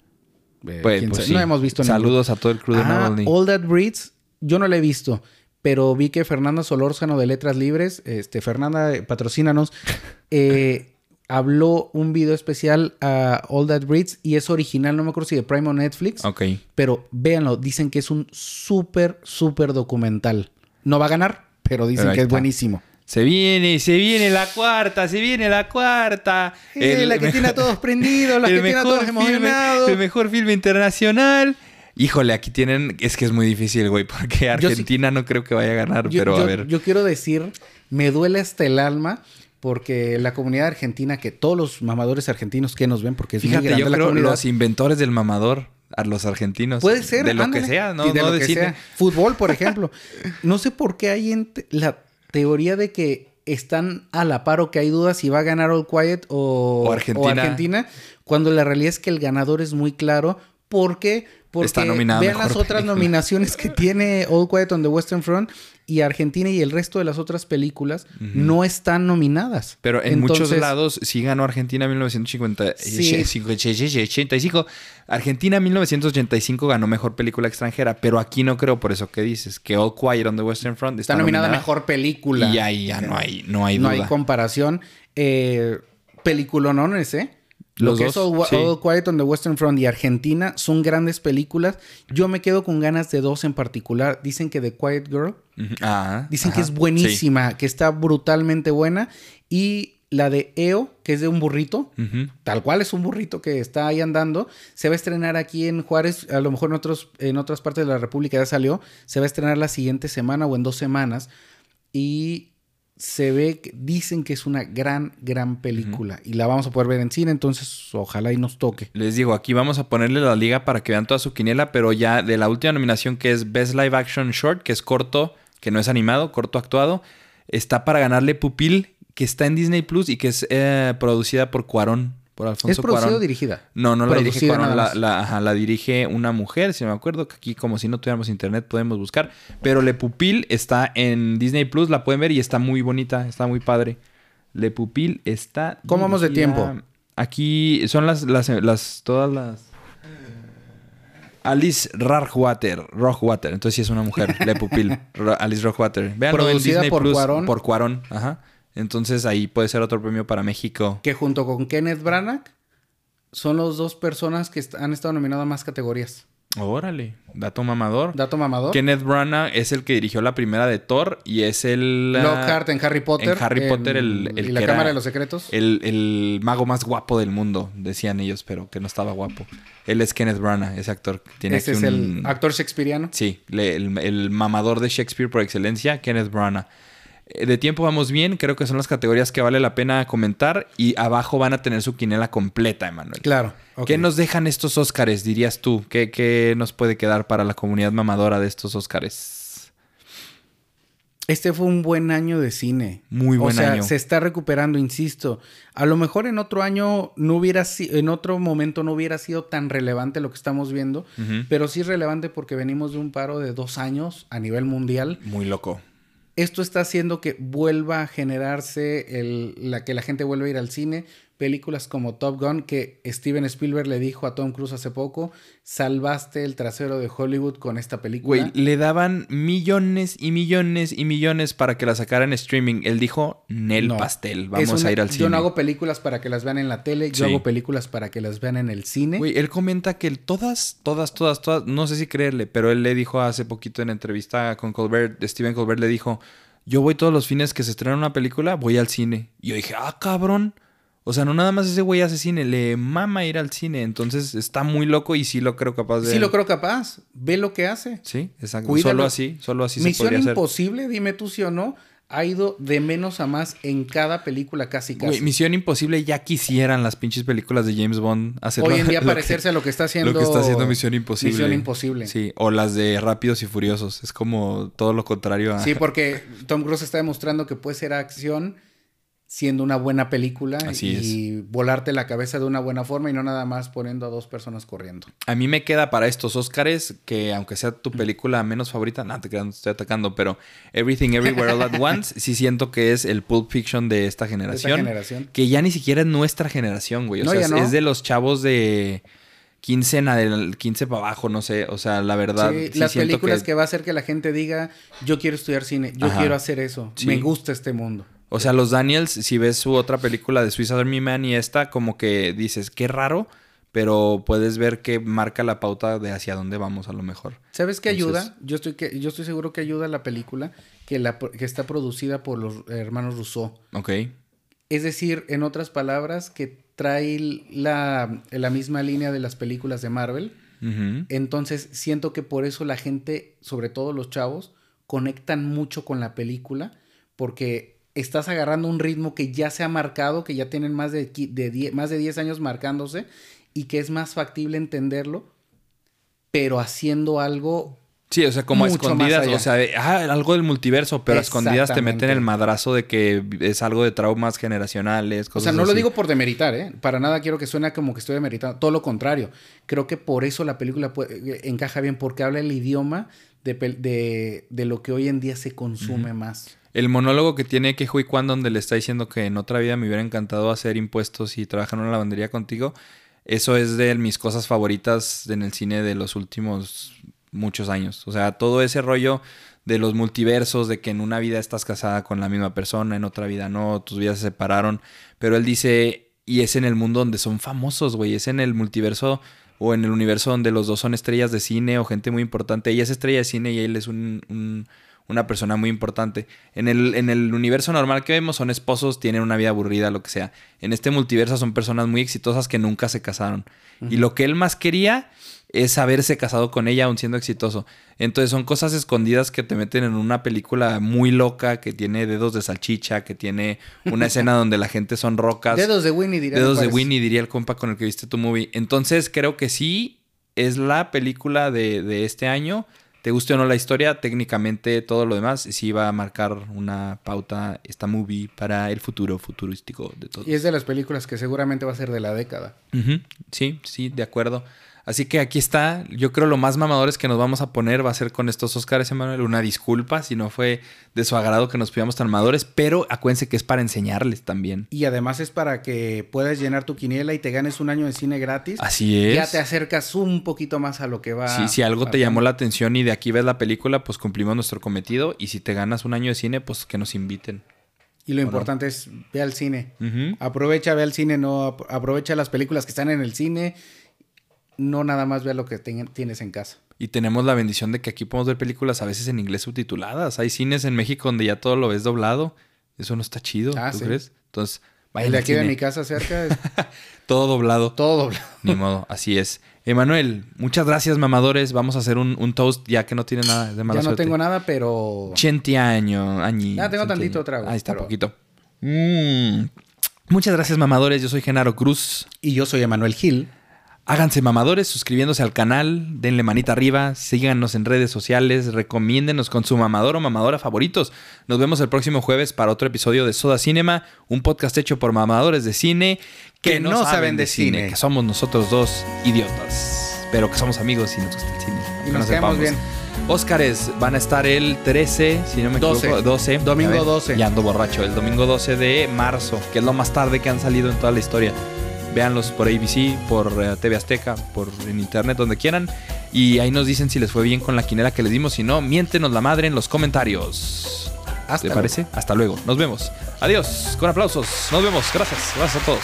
Eh, pues, pues No hemos visto Saludos a todo el crew de ah, Navalny. All That Breeds, yo no la he visto, pero vi que Fernanda Solórzano de Letras Libres, este, Fernanda, patrocínanos, eh, habló un video especial a All That Breeds y es original, no me acuerdo si de Prime o Netflix. Ok. Pero véanlo, dicen que es un súper, súper documental. No va a ganar, pero dicen Pero que es buenísimo. Se viene, se viene la cuarta, se viene la cuarta. Eh, la que tiene a todos prendidos, la que tiene a todos emocionados. el mejor filme internacional. Híjole, aquí tienen. Es que es muy difícil, güey, porque sí- Argentina no creo que vaya a ganar, Yo, pero yo- a ver. yo quiero decir, me duele hasta el alma porque la comunidad argentina, que todos los mamadores argentinos que nos ven, porque es muy Fíjate, grande yo la creo comunidad. los inventores del mamador, a los argentinos. Puede ser. De lo ándale. que sea, no, de no lo que sea. Fútbol, por ejemplo. No sé por qué hay la teoría de que están a la par o que hay dudas si va a ganar All Quiet o, O Argentina. Argentina, cuando la realidad es que el ganador es muy claro. Porque Está a vean las otras Película. nominaciones que tiene All Quiet on the Western Front y Argentina y el resto de las otras películas no están nominadas. Pero en muchos lados sí ganó Argentina en 1950 Sí. 85. Argentina en 1985 ganó mejor película extranjera, pero aquí no creo por eso que dices, que All Quiet on the Western Front está, Está nominada mejor película. Y ahí ya no hay, no hay no duda. hay comparación. Eh, peliculonones, ¿eh? Los Lo que es dos, All, sí. All Quiet on the Western Front y Argentina son grandes películas. Yo me quedo con ganas de dos en particular. Dicen que The Quiet Girl. Ah, dicen ajá. que es buenísima, que está brutalmente buena. Y la de EO, que es de un burrito, tal cual es un burrito que está ahí andando. Se va a estrenar aquí en Juárez, a lo mejor en, otros, en otras partes de la República ya salió. Se va a estrenar la siguiente semana o en dos semanas. Y se ve, dicen que es una gran, gran película. Y la vamos a poder ver en cine, entonces ojalá y nos toque. Les digo, aquí vamos a ponerle la liga para que vean toda su quiniela, pero ya de la última nominación que es Best Live Action Short, que es corto, que no es animado, corto actuado, está para ganarle Pupil, que está en Disney Plus y que es eh, producida por Cuarón, por Alfonso ¿Es producida o dirigida? No, no la dirige Cuarón, la, dirige una mujer, si me acuerdo, que aquí como si no tuviéramos internet podemos buscar. Pero Le Pupil está en Disney Plus, la pueden ver y está muy bonita, está muy padre. Le Pupil está... ¿Cómo vamos de tiempo? Aquí son las, las, las, todas las... Alice Rockwater, Rockwater, entonces sí es una mujer, Le Pupil, Alice Rockwater. Vean Producida por Cuarón. Por Cuarón, ajá. Entonces ahí puede ser otro premio para México. Que junto con Kenneth Branagh son los dos personas que est- han estado nominadas a más categorías. Órale, dato mamador. Dato mamador. Kenneth Branagh es el que dirigió la primera de Thor y es el... ah, Lockhart en Harry Potter. en Harry Potter, el- el y la que Cámara era de los Secretos. El, el mago más guapo del mundo, decían ellos, pero que no estaba guapo. Él es Kenneth Branagh, ese actor. Tiene Ese aquí es un- el actor shakespeariano. Sí, le- el, el mamador de Shakespeare por excelencia, Kenneth Branagh. Eh, De tiempo vamos bien, creo que son las categorías que vale la pena comentar y abajo van a tener su quinela completa, Emanuel. Claro. ¿Qué nos dejan estos Óscares, dirías tú? ¿Qué, qué nos puede quedar para la comunidad mamadora de estos Óscares? Este fue un buen año de cine. Muy buen o sea, año. se está recuperando, insisto. A lo mejor en otro año no hubiera sido, en otro momento no hubiera sido tan relevante lo que estamos viendo, pero sí es relevante porque venimos de un paro de dos años a nivel mundial. Muy loco. Esto está haciendo que vuelva a generarse el, la que la gente vuelva a ir al cine. Películas como Top Gun, que Steven Spielberg le dijo a Tom Cruise hace poco, salvaste el trasero de Hollywood con esta película. Güey, le daban millones y millones y millones para que la sacaran en streaming. Él dijo, Nel No. pastel, vamos una- a ir al cine. Yo no hago películas para que las vean en la tele, yo Sí. hago películas para que las vean en el cine. Güey, él comenta que todas, todas, todas, todas, no sé si creerle, pero él le dijo hace poquito en entrevista con Colbert, Steven Colbert le dijo, yo voy todos los fines que se estrena una película, voy al cine. Y yo dije, ah, cabrón. O sea, no nada más ese güey hace cine, le mama ir al cine. Entonces está muy loco y sí lo creo capaz de... sí lo creo capaz, ve lo que hace. Sí, exacto. Cuídalo. Solo así, solo así se Misión podría hacer. Imposible, dime tú sí o no, ha ido de menos a más en cada película casi casi. Güey, Misión Imposible ya quisieran las pinches películas de James Bond hacer Hoy en día lo que- parecerse a lo que está haciendo Lo que está haciendo Misión Imposible. Misión Imposible. Sí, o las de Rápidos y Furiosos. Es como todo lo contrario a... Sí, porque Tom Cruise está demostrando que puede ser acción siendo una buena película Así y volarte la cabeza de una buena forma y no nada más poniendo a dos personas corriendo. A mí me queda para estos Oscars que, aunque sea tu película menos favorita, no te te estoy atacando, pero Everything Everywhere All at Once, sí siento que es el Pulp Fiction de esta De generación. esta generación. Que ya ni siquiera es nuestra generación, güey. O No, sea, es, no. es de los chavos de 15 en adel- 15 para abajo, no sé. O sea, la verdad. Sí, sí las películas que... va a hacer que la gente diga, yo quiero estudiar cine, yo Ajá. quiero hacer eso, Sí. me gusta este mundo. O sea, los Daniels, si ves su otra película de Swiss Army Man y esta, como que dices, qué raro, pero puedes ver que marca la pauta de hacia dónde vamos a lo mejor. ¿Sabes qué Entonces- ayuda? Yo estoy, que, yo estoy seguro que ayuda la película que, la, que está producida por los hermanos Rousseau. Ok. Es decir, en otras palabras, que trae la, la misma línea de las películas de Marvel. Entonces siento que por eso la gente, sobre todo los chavos, conectan mucho con la película porque estás agarrando un ritmo que ya se ha marcado, que ya tienen más de, más de 10 años marcándose y que es más factible entenderlo, pero haciendo algo... Sí, o sea, como a escondidas, o sea, ah, algo del multiverso, pero a escondidas te meten el madrazo de que es algo de traumas generacionales, O cosas sea, no lo digo por demeritar, ¿eh? Para nada quiero que suene como que estoy demeritando. Todo lo contrario. Creo que por eso la película puede- encaja bien, porque habla el idioma de, de lo que hoy en día se consume más. El monólogo que tiene que donde le está diciendo que en otra vida me hubiera encantado hacer impuestos y trabajar en una lavandería contigo, eso es de mis cosas favoritas en el cine de los últimos muchos años. O sea, todo ese rollo de los multiversos, de que en una vida estás casada con la misma persona, en otra vida no, tus vidas se separaron, pero él dice, y es en el mundo donde son famosos, güey, es en el multiverso o en el universo donde los dos son estrellas de cine o gente muy importante. Ella es estrella de cine y él es un- una persona muy importante. En el, en el universo normal que vemos son esposos, tienen una vida aburrida, lo que sea. En este multiverso son personas muy exitosas que nunca se casaron. Y lo que él más quería es haberse casado con ella aún siendo exitoso. Entonces son cosas escondidas que te meten en una película muy loca, que tiene dedos de salchicha, que tiene una escena donde la gente son rocas. Dedos de Winnie, diría. Dedos de. Winnie, diría el compa con el que viste tu movie. Entonces creo que sí es la película de, de este año. Te guste o no la historia, técnicamente todo lo demás sí va a marcar una pauta esta movie para el futuro futurístico de todo. Y es de las películas que seguramente va a ser de la década. Sí, sí, de acuerdo. Así que aquí está. Yo creo lo más mamadores que nos vamos a poner va a ser con estos Oscars, Emanuel. Una disculpa si no fue de su agrado que nos pidamos tan mamadores, pero acuérdense que es para enseñarles también. Y además es para que puedas llenar tu quiniela y te ganes un año de cine gratis. Así es. Ya te acercas un poquito más a lo que va. Sí, si algo te llamó la atención y de aquí ves la película, pues cumplimos nuestro cometido. Y si te ganas un año de cine, pues que nos inviten. Y lo no? importante es ve al cine. Aprovecha, ve al cine, no ap- aprovecha las películas que están en el cine. No nada más ve lo que ten- tienes en casa. Y tenemos la bendición de que aquí podemos ver películas a veces en inglés subtituladas. Hay cines en México donde ya todo lo ves doblado. Eso no está chido, Ah, ¿tú sí. crees? Entonces, El vayan de aquí de cine. mi casa cerca es Todo doblado. todo doblado. Ni modo, así es. Emanuel, muchas gracias, mamadores. Vamos a hacer un, un toast ya que no tiene nada de mala Ya no suerte. tengo nada, pero. 80 años, añi. Ya tengo 80 tantito trago, Ahí está, pero- poquito. Mm. Muchas gracias, mamadores. Yo soy Genaro Cruz. Y yo soy Emanuel Gil. Háganse mamadores suscribiéndose al canal, denle manita arriba, síganos en redes sociales, recomiéndenos con su mamador o mamadora favoritos. Nos vemos el próximo jueves para otro episodio de Soda Cinema, un podcast hecho por mamadores de cine que, no, saben de cine, que somos nosotros dos idiotas, pero que somos amigos y nos gusta el cine. aunque nos bien. Óscares van a estar el 13, si no me 12. equivoco, 12. Domingo Ya ven, 12. Ya ando borracho, el domingo 12 de marzo, que es lo más tarde que han salido en toda la historia. Véanlos por ABC, por eh, TV Azteca, por en internet, donde quieran. Y ahí nos dicen si les fue bien con la quinela que les dimos. Si no, miéntenos la madre en los comentarios. Hasta ¿Te luego. parece? Hasta luego. Nos vemos. Adiós. Con aplausos. Nos vemos. Gracias. Gracias a todos.